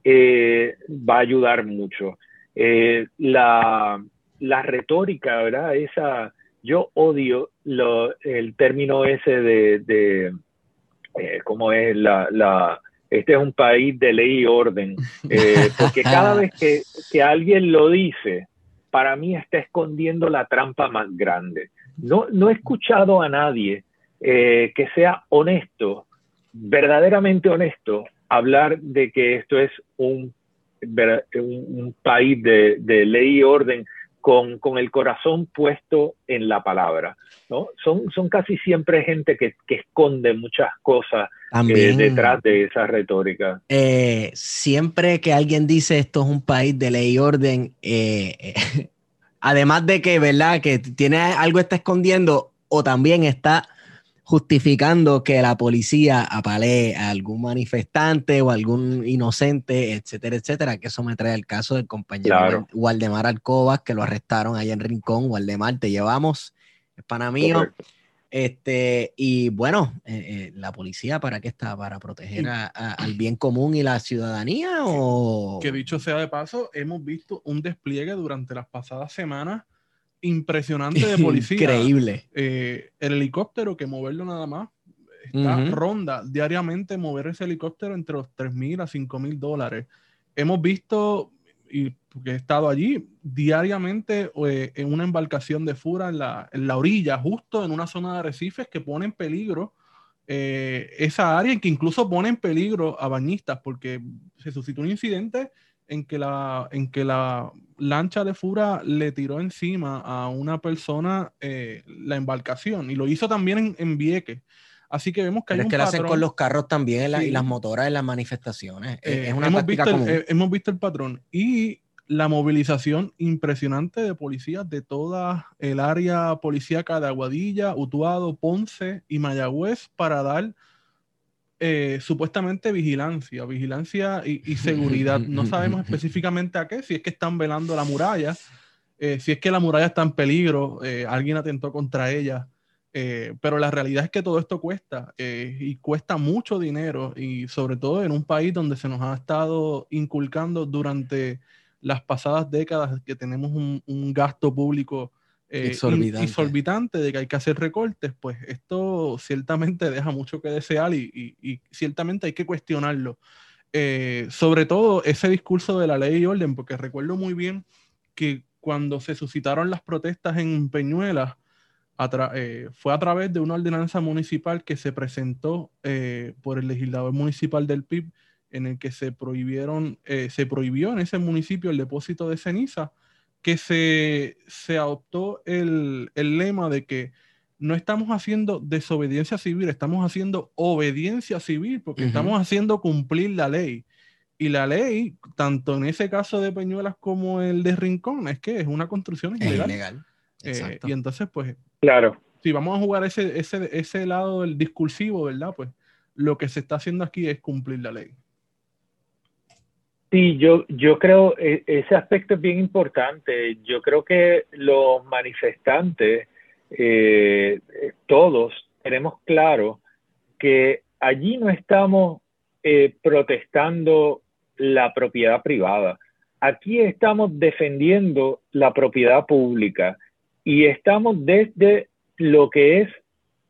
eh, va a ayudar mucho. Eh, la, la, retórica, ¿verdad? Esa, yo odio lo, el término ese de, eh, ¿cómo es? La, este es un país de ley y orden, porque cada vez que, que, alguien lo dice, para mí está escondiendo la trampa más grande. No, no he escuchado a nadie que sea honesto, verdaderamente honesto, hablar de que esto es un, un, país de, ley y orden con, con, el corazón puesto en la palabra. ¿no? Son, son casi siempre gente que, que esconde muchas cosas eh, detrás de esa retórica. Eh, siempre que alguien dice esto es un país de ley y orden, eh, además de que, ¿verdad? Que tiene algo está escondiendo o también está justificando que la policía apalee a algún manifestante o algún inocente, etcétera, etcétera, que eso me trae el caso del compañero Waldemar Alcobas, que lo arrestaron allá en Rincón. Waldemar, te llevamos, es pana mío. Este, y bueno, eh, eh, la policía, ¿para qué está? ¿Para proteger al bien común y la ciudadanía? O... Que dicho sea de paso, hemos visto un despliegue durante las pasadas semanas impresionante de policía. Increíble. Eh, el helicóptero, que moverlo nada más, está ronda diariamente mover ese helicóptero entre los 3 mil a 5 mil dólares. Hemos visto, y porque he estado allí, diariamente eh, en una embarcación de fura en la, en la, orilla, justo en una zona de arrecifes que pone en peligro eh, esa área, que incluso pone en peligro a bañistas, porque se suscitó un incidente en que la, en que la lancha de Fura le tiró encima a una persona eh, la embarcación y lo hizo también en, en Vieques. Así que vemos que hay es que lo hacen con los carros también y las motoras en las manifestaciones. Eh, es una hemos, visto el, eh, hemos visto el patrón y la movilización impresionante de policías de toda el área policíaca de Aguadilla, Utuado, Ponce y Mayagüez para dar eh, supuestamente vigilancia, vigilancia y, seguridad. No sabemos específicamente a qué, si es que están velando la muralla, eh, si es que la muralla está en peligro, eh, alguien atentó contra ella. pero la realidad es que todo esto cuesta y cuesta mucho dinero y sobre todo en un país donde se nos ha estado inculcando durante las pasadas décadas que tenemos un gasto público eh, exorbitante. de que hay que hacer recortes, pues esto ciertamente deja mucho que desear y, ciertamente hay que cuestionarlo. Eh, sobre todo ese discurso de la ley y orden, porque recuerdo muy bien que cuando se suscitaron las protestas en Peñuelas, eh, fue a través de una ordenanza municipal que se presentó por el legislador municipal del PIB, en el que se prohibieron, se prohibió en ese municipio el depósito de ceniza que se, se adoptó el, el, lema de que no estamos haciendo desobediencia civil, estamos haciendo obediencia civil, porque estamos haciendo cumplir la ley. Y la ley, tanto en ese caso de Peñuelas como el de Rincón, es que es una construcción ilegal. Eh, y entonces, pues, claro. si vamos a jugar ese, ese, ese lado del discursivo, ¿verdad? Pues lo que se está haciendo aquí es cumplir la ley. Sí, yo, yo creo e, ese aspecto es bien importante. Yo creo que los manifestantes, eh, todos, tenemos claro que allí no estamos eh, protestando la propiedad privada. Aquí estamos defendiendo la propiedad pública y estamos desde lo que es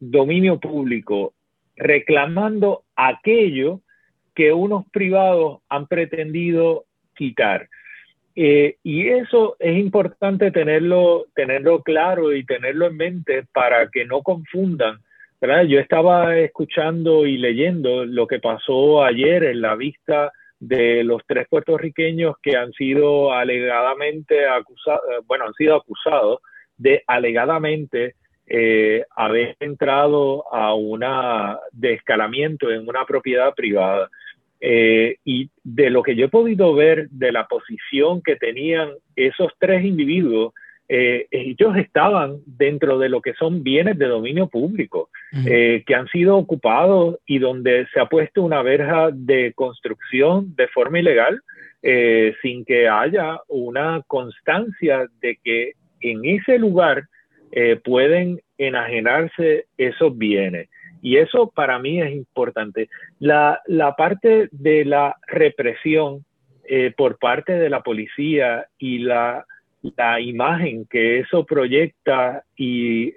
dominio público, reclamando aquello que unos privados han pretendido quitar. Eh, y eso es importante tenerlo, tenerlo claro y tenerlo en mente para que no confundan. ¿verdad? Yo estaba escuchando y leyendo lo que pasó ayer en la vista de los tres puertorriqueños que han sido alegadamente acusados, bueno, han sido acusados de alegadamente eh, haber entrado a una de escalamiento en una propiedad privada. Eh, y de lo que yo he podido ver de la posición que tenían esos tres individuos, eh, ellos estaban dentro de lo que son bienes de dominio público, eh, que han sido ocupados y donde se ha puesto una verja de construcción de forma ilegal, sin que haya una constancia de que en ese lugar pueden enajenarse esos bienes. Y eso para mí es importante. La, parte de la represión eh, por parte de la policía y la, imagen que eso proyecta y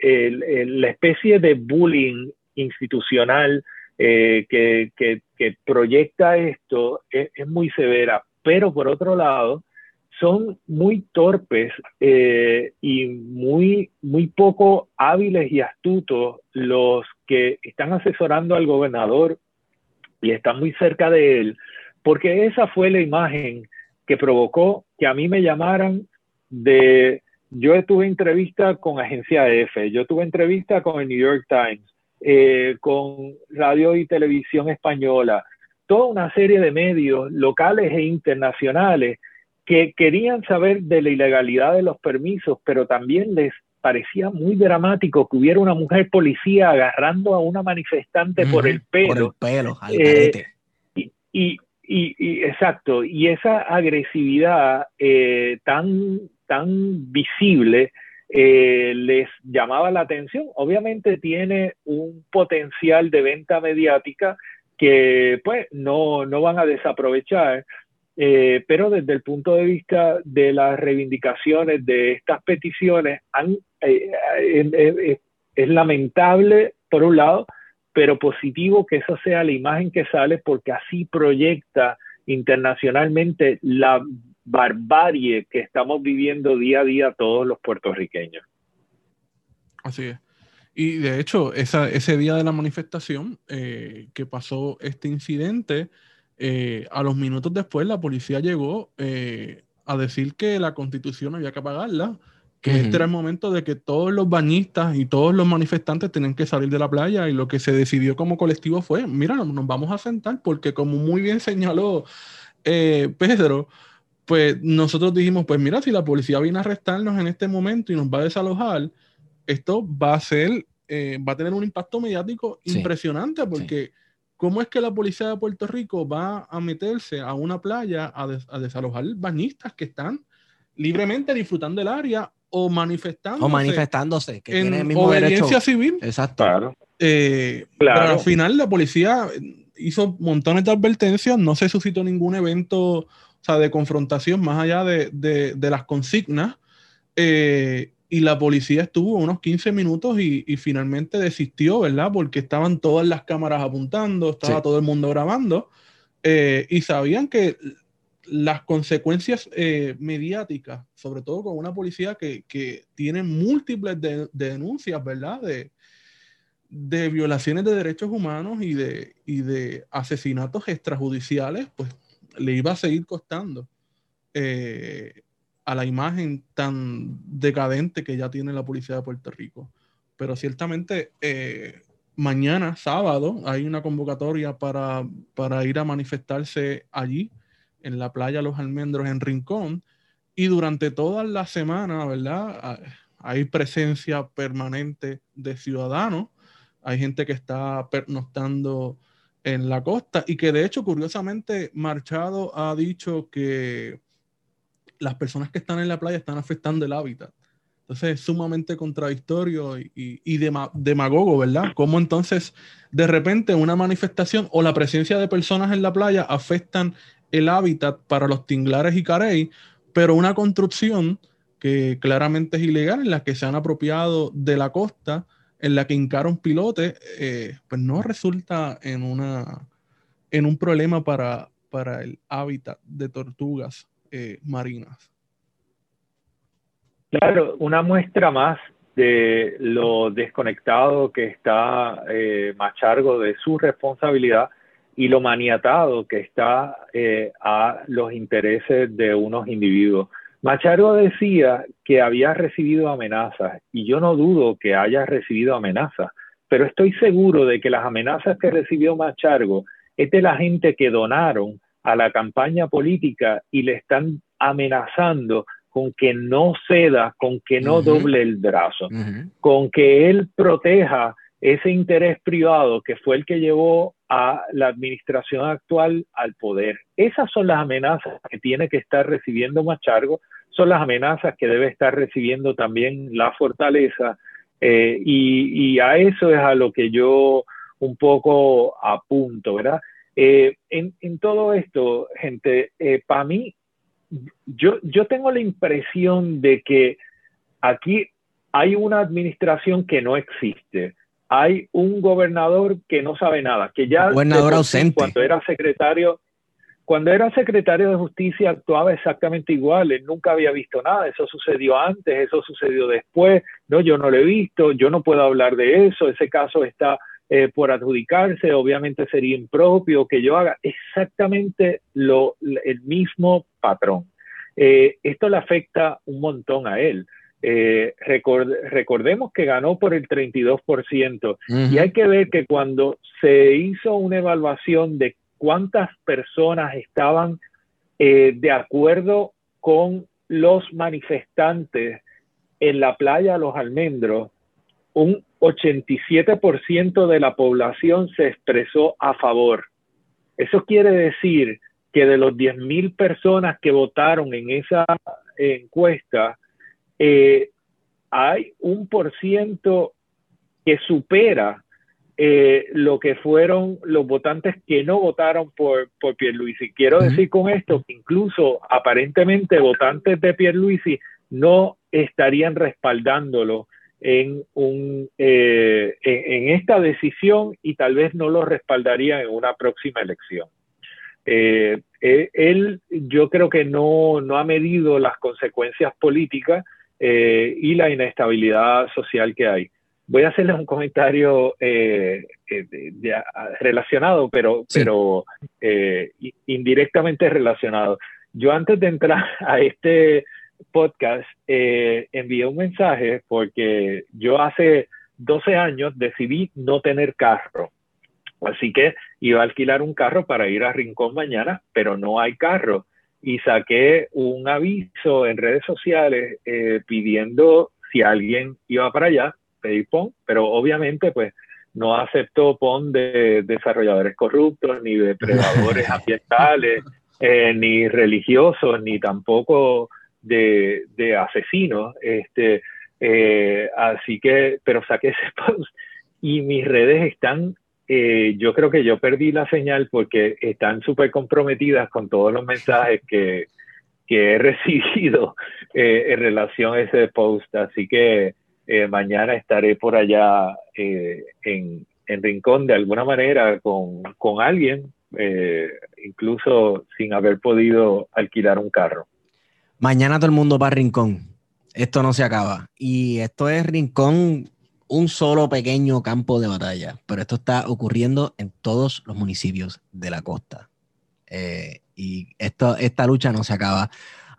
la especie de bullying institucional eh, que, proyecta esto es, muy severa. Pero por otro lado, son muy torpes eh, y muy, muy poco hábiles y astutos los que están asesorando al gobernador y están muy cerca de él, porque esa fue la imagen que provocó que a mí me llamaran de, yo tuve entrevista con Agencia F, yo tuve entrevista con el New York Times, eh, con radio y televisión española, toda una serie de medios locales e internacionales que querían saber de la ilegalidad de los permisos, pero también les parecía muy dramático que hubiera una mujer policía agarrando a una manifestante por el pelo. Por el pelo, al eh, y, y, exacto, y esa agresividad eh, tan, tan visible eh, les llamaba la atención. Obviamente tiene un potencial de venta mediática que pues no, no van a desaprovechar, eh, pero desde el punto de vista de las reivindicaciones de estas peticiones, eh, eh, es lamentable, por un lado, pero positivo que esa sea la imagen que sale porque así proyecta internacionalmente la barbarie que estamos viviendo día a día todos los puertorriqueños. Así es. Y de hecho, ese día de la manifestación que pasó este incidente, eh, a los minutos después la policía llegó eh, a decir que la constitución había que apagarla, que este era el momento de que todos los bañistas y todos los manifestantes tenían que salir de la playa y lo que se decidió como colectivo fue, mira, nos, vamos a sentar porque como muy bien señaló eh, Pedro, pues nosotros dijimos, pues mira, si la policía viene a arrestarnos en este momento y nos va a desalojar, esto va a ser, va a tener un impacto mediático impresionante porque... ¿Cómo es que la policía de Puerto Rico va a meterse a una playa a, desalojar bañistas que están libremente disfrutando del área o manifestándose? O manifestándose, que en el obediencia civil. Exacto. Eh, claro. Pero al final la policía hizo montones de advertencias, no se suscitó ningún evento de confrontación más allá de, las consignas. Eh, y la policía estuvo unos 15 minutos y, finalmente desistió, ¿verdad? Porque estaban todas las cámaras apuntando, estaba todo el mundo grabando eh, y sabían que las consecuencias eh, mediáticas, sobre todo con una policía que, tiene múltiples denuncias, ¿verdad? De, de violaciones de derechos humanos y de, y de asesinatos extrajudiciales, pues le iba a seguir costando. Eh, a la imagen tan decadente que ya tiene la policía de Puerto Rico. Pero ciertamente eh, mañana, sábado, hay una convocatoria para, ir a manifestarse allí en la playa Los Almendros en Rincón. Y durante toda la semana, ¿verdad? Hay presencia permanente de ciudadanos. Hay gente que está pernoctando en la costa y que de hecho, curiosamente, Marchado ha dicho que las personas que están en la playa están afectando el hábitat. Entonces es sumamente contradictorio y, demagogo, ¿verdad? Cómo entonces de repente una manifestación o la presencia de personas en la playa afectan el hábitat para los tinglares y carey, pero una construcción que claramente es ilegal, en la que se han apropiado de la costa, en la que hincaron pilotes, eh, pues no resulta en, una, en un problema para, para el hábitat de tortugas eh, marinas. Claro, una muestra más de lo desconectado que está eh, Machargo de su responsabilidad y lo maniatado que está eh, a los intereses de unos individuos. Machargo decía que había recibido amenazas y yo no dudo que haya recibido amenazas, pero estoy seguro de que las amenazas que recibió Machargo es de la gente que donaron a la campaña política y le están amenazando con que no ceda, con que no doble el brazo, con que él proteja ese interés privado que fue el que llevó a la administración actual al poder. Esas son las amenazas que tiene que estar recibiendo Machargo, son las amenazas que debe estar recibiendo también la fortaleza, eh, y, a eso es a lo que yo un poco apunto, ¿verdad? Eh, en, en, todo esto, gente, eh, para mí yo, yo tengo la impresión de que aquí hay una administración que no existe. Hay un gobernador que no sabe nada, que ya gobernador ausente. cuando era secretario, cuando era secretario de justicia actuaba exactamente igual, él nunca había visto nada, eso sucedió antes, eso sucedió después, no, yo no lo he visto, yo no puedo hablar de eso, ese caso está eh, por adjudicarse, obviamente sería impropio que yo haga exactamente lo, el mismo patrón. Eh, esto le afecta un montón a él. Eh, recordemos que ganó por el 32% y hay que ver que cuando se hizo una evaluación de cuántas personas estaban de acuerdo con los manifestantes en la playa Los Almendros, un 87% de la población se expresó a favor. Eso quiere decir que de los 10.000 personas que votaron en esa encuesta, eh, hay un por ciento que supera eh, lo que fueron los votantes que no votaron por, por Pierluisi. Quiero decir con esto que incluso aparentemente votantes de Pierluisi no estarían respaldándolo en, un, eh, en, esta decisión y tal vez no lo respaldaría en una próxima elección. Eh, él yo creo que no, no, ha medido las consecuencias políticas y la inestabilidad social que hay. Voy a hacerles un comentario relacionado, pero, pero indirectamente relacionado. Yo antes de entrar a este podcast, eh, envié un mensaje porque yo hace 12 años decidí no tener carro. Así que iba a alquilar un carro para ir a Rincón mañana, pero no hay carro. Y saqué un aviso en redes sociales eh, pidiendo si alguien iba para allá, pedir PON, pero obviamente pues no aceptó PON de desarrolladores corruptos, ni de depredadores ambientales, eh, ni religiosos, ni tampoco de, asesinos. Este, eh, así que, pero saqué ese post y mis redes están, eh, yo creo que yo perdí la señal porque están súper comprometidas con todos los mensajes que, he recibido eh, en relación a ese post. Así que mañana estaré por allá en, en, Rincón de alguna manera con, con alguien, incluso sin haber podido alquilar un carro. Mañana todo el mundo va a Rincón. Esto no se acaba. Y esto es Rincón, un solo pequeño campo de batalla. Pero esto está ocurriendo en todos los municipios de la costa. Eh, y esto, esta lucha no se acaba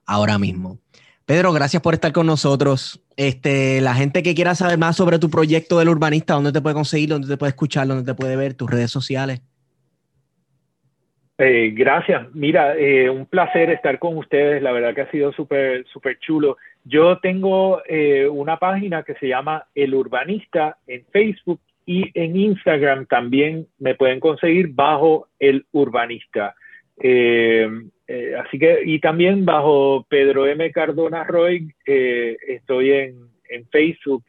ahora mismo. Pedro, gracias por estar con nosotros. Este, la gente que quiera saber más sobre tu proyecto del urbanista, ¿dónde te puede conseguir? ¿Dónde te puede escuchar? ¿Dónde te puede ver? ¿Tus redes sociales? Eh, gracias. Mira, eh, un placer estar con ustedes. La verdad que ha sido súper, súper chulo. Yo tengo eh, una página que se llama El Urbanista en Facebook y en Instagram también me pueden conseguir bajo El Urbanista. así que, y también bajo Pedro M. Cardona Roy, estoy en, en Facebook,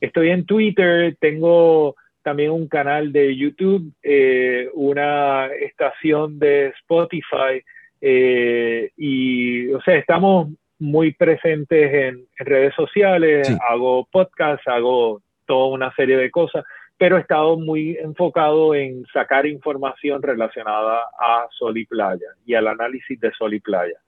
estoy en Twitter, tengo también un canal de YouTube, eh, una estación de Spotify eh, y, o sea, estamos muy presentes en, redes sociales, hago podcasts, hago toda una serie de cosas, pero he estado muy enfocado en sacar información relacionada a Sol y Playa y al análisis de Sol y Playa.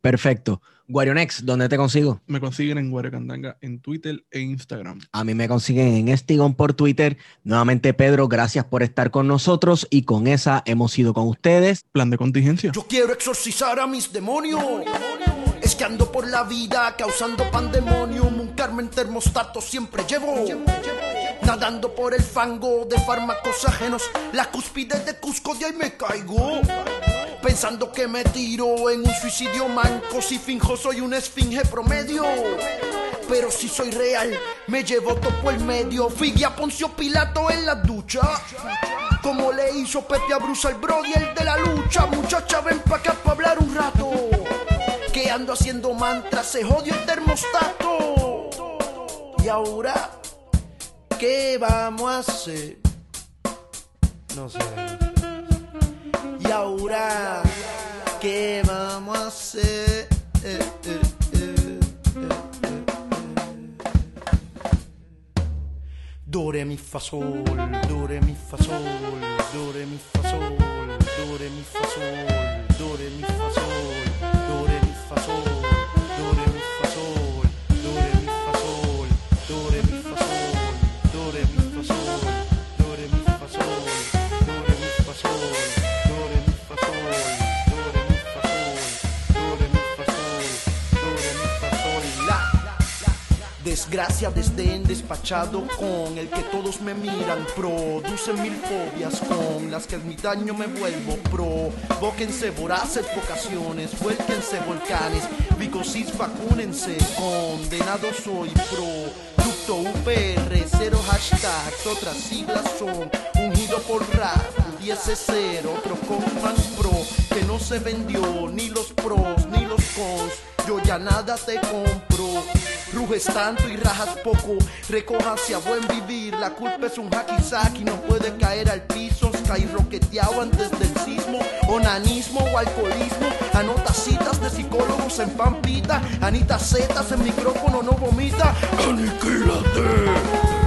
Perfecto. Guarionex, ¿dónde te consigo? Me consiguen en Guariocandanga en Twitter e Instagram. A mí me consiguen en Estigón por Twitter. Nuevamente, Pedro, gracias por estar con nosotros y con esa hemos ido con ustedes. Plan de contingencia. Yo quiero exorcizar a mis demonios. Es que ando por la vida causando pandemonio. Un Carmen termostato siempre llevo. Nadando por el fango de fármacos ajenos. La cúspide de Cusco, de ahí me caigo pensando que me tiro en un suicidio manco. Si finjo, soy un esfinge promedio. Pero si soy real, me llevo todo el medio. Figue a Poncio Pilato en la ducha. Como le hizo Pepe a Bruce al Brody, el de la lucha. Muchacha, ven pa' acá pa' hablar un rato. Que ando haciendo mantras, se jodió el termostato. Y ahora, ¿qué vamos a hacer? No sé. Y ahora, ¿qué vamos a hacer? Dore mi fa sol, dore mi fa sol, dore mi fa sol, dore mi fa sol, dore mi fa sol, dore mi fa sol. Desgracia, desdén despachado con el que todos me miran. Produce mil fobias con las que en mi daño me vuelvo pro. Bóquense voraces vocaciones, vuélquense volcanes. Vicosis, vacúnense, condenado soy pro. Ducto UPR, cero hashtags, otras siglas son ungido por rap, 10 0, otro con pro, que no se vendió ni los pros ni los cons. Yo ya nada te compro. Ruges tanto y rajas poco, recójanse a buen vivir. La culpa es un hacky no puede caer al piso. Sky roqueteado antes del sismo, onanismo o alcoholismo. Anota citas de psicólogos en pampita. Anita Zetas en micrófono no vomita. Aniquílate.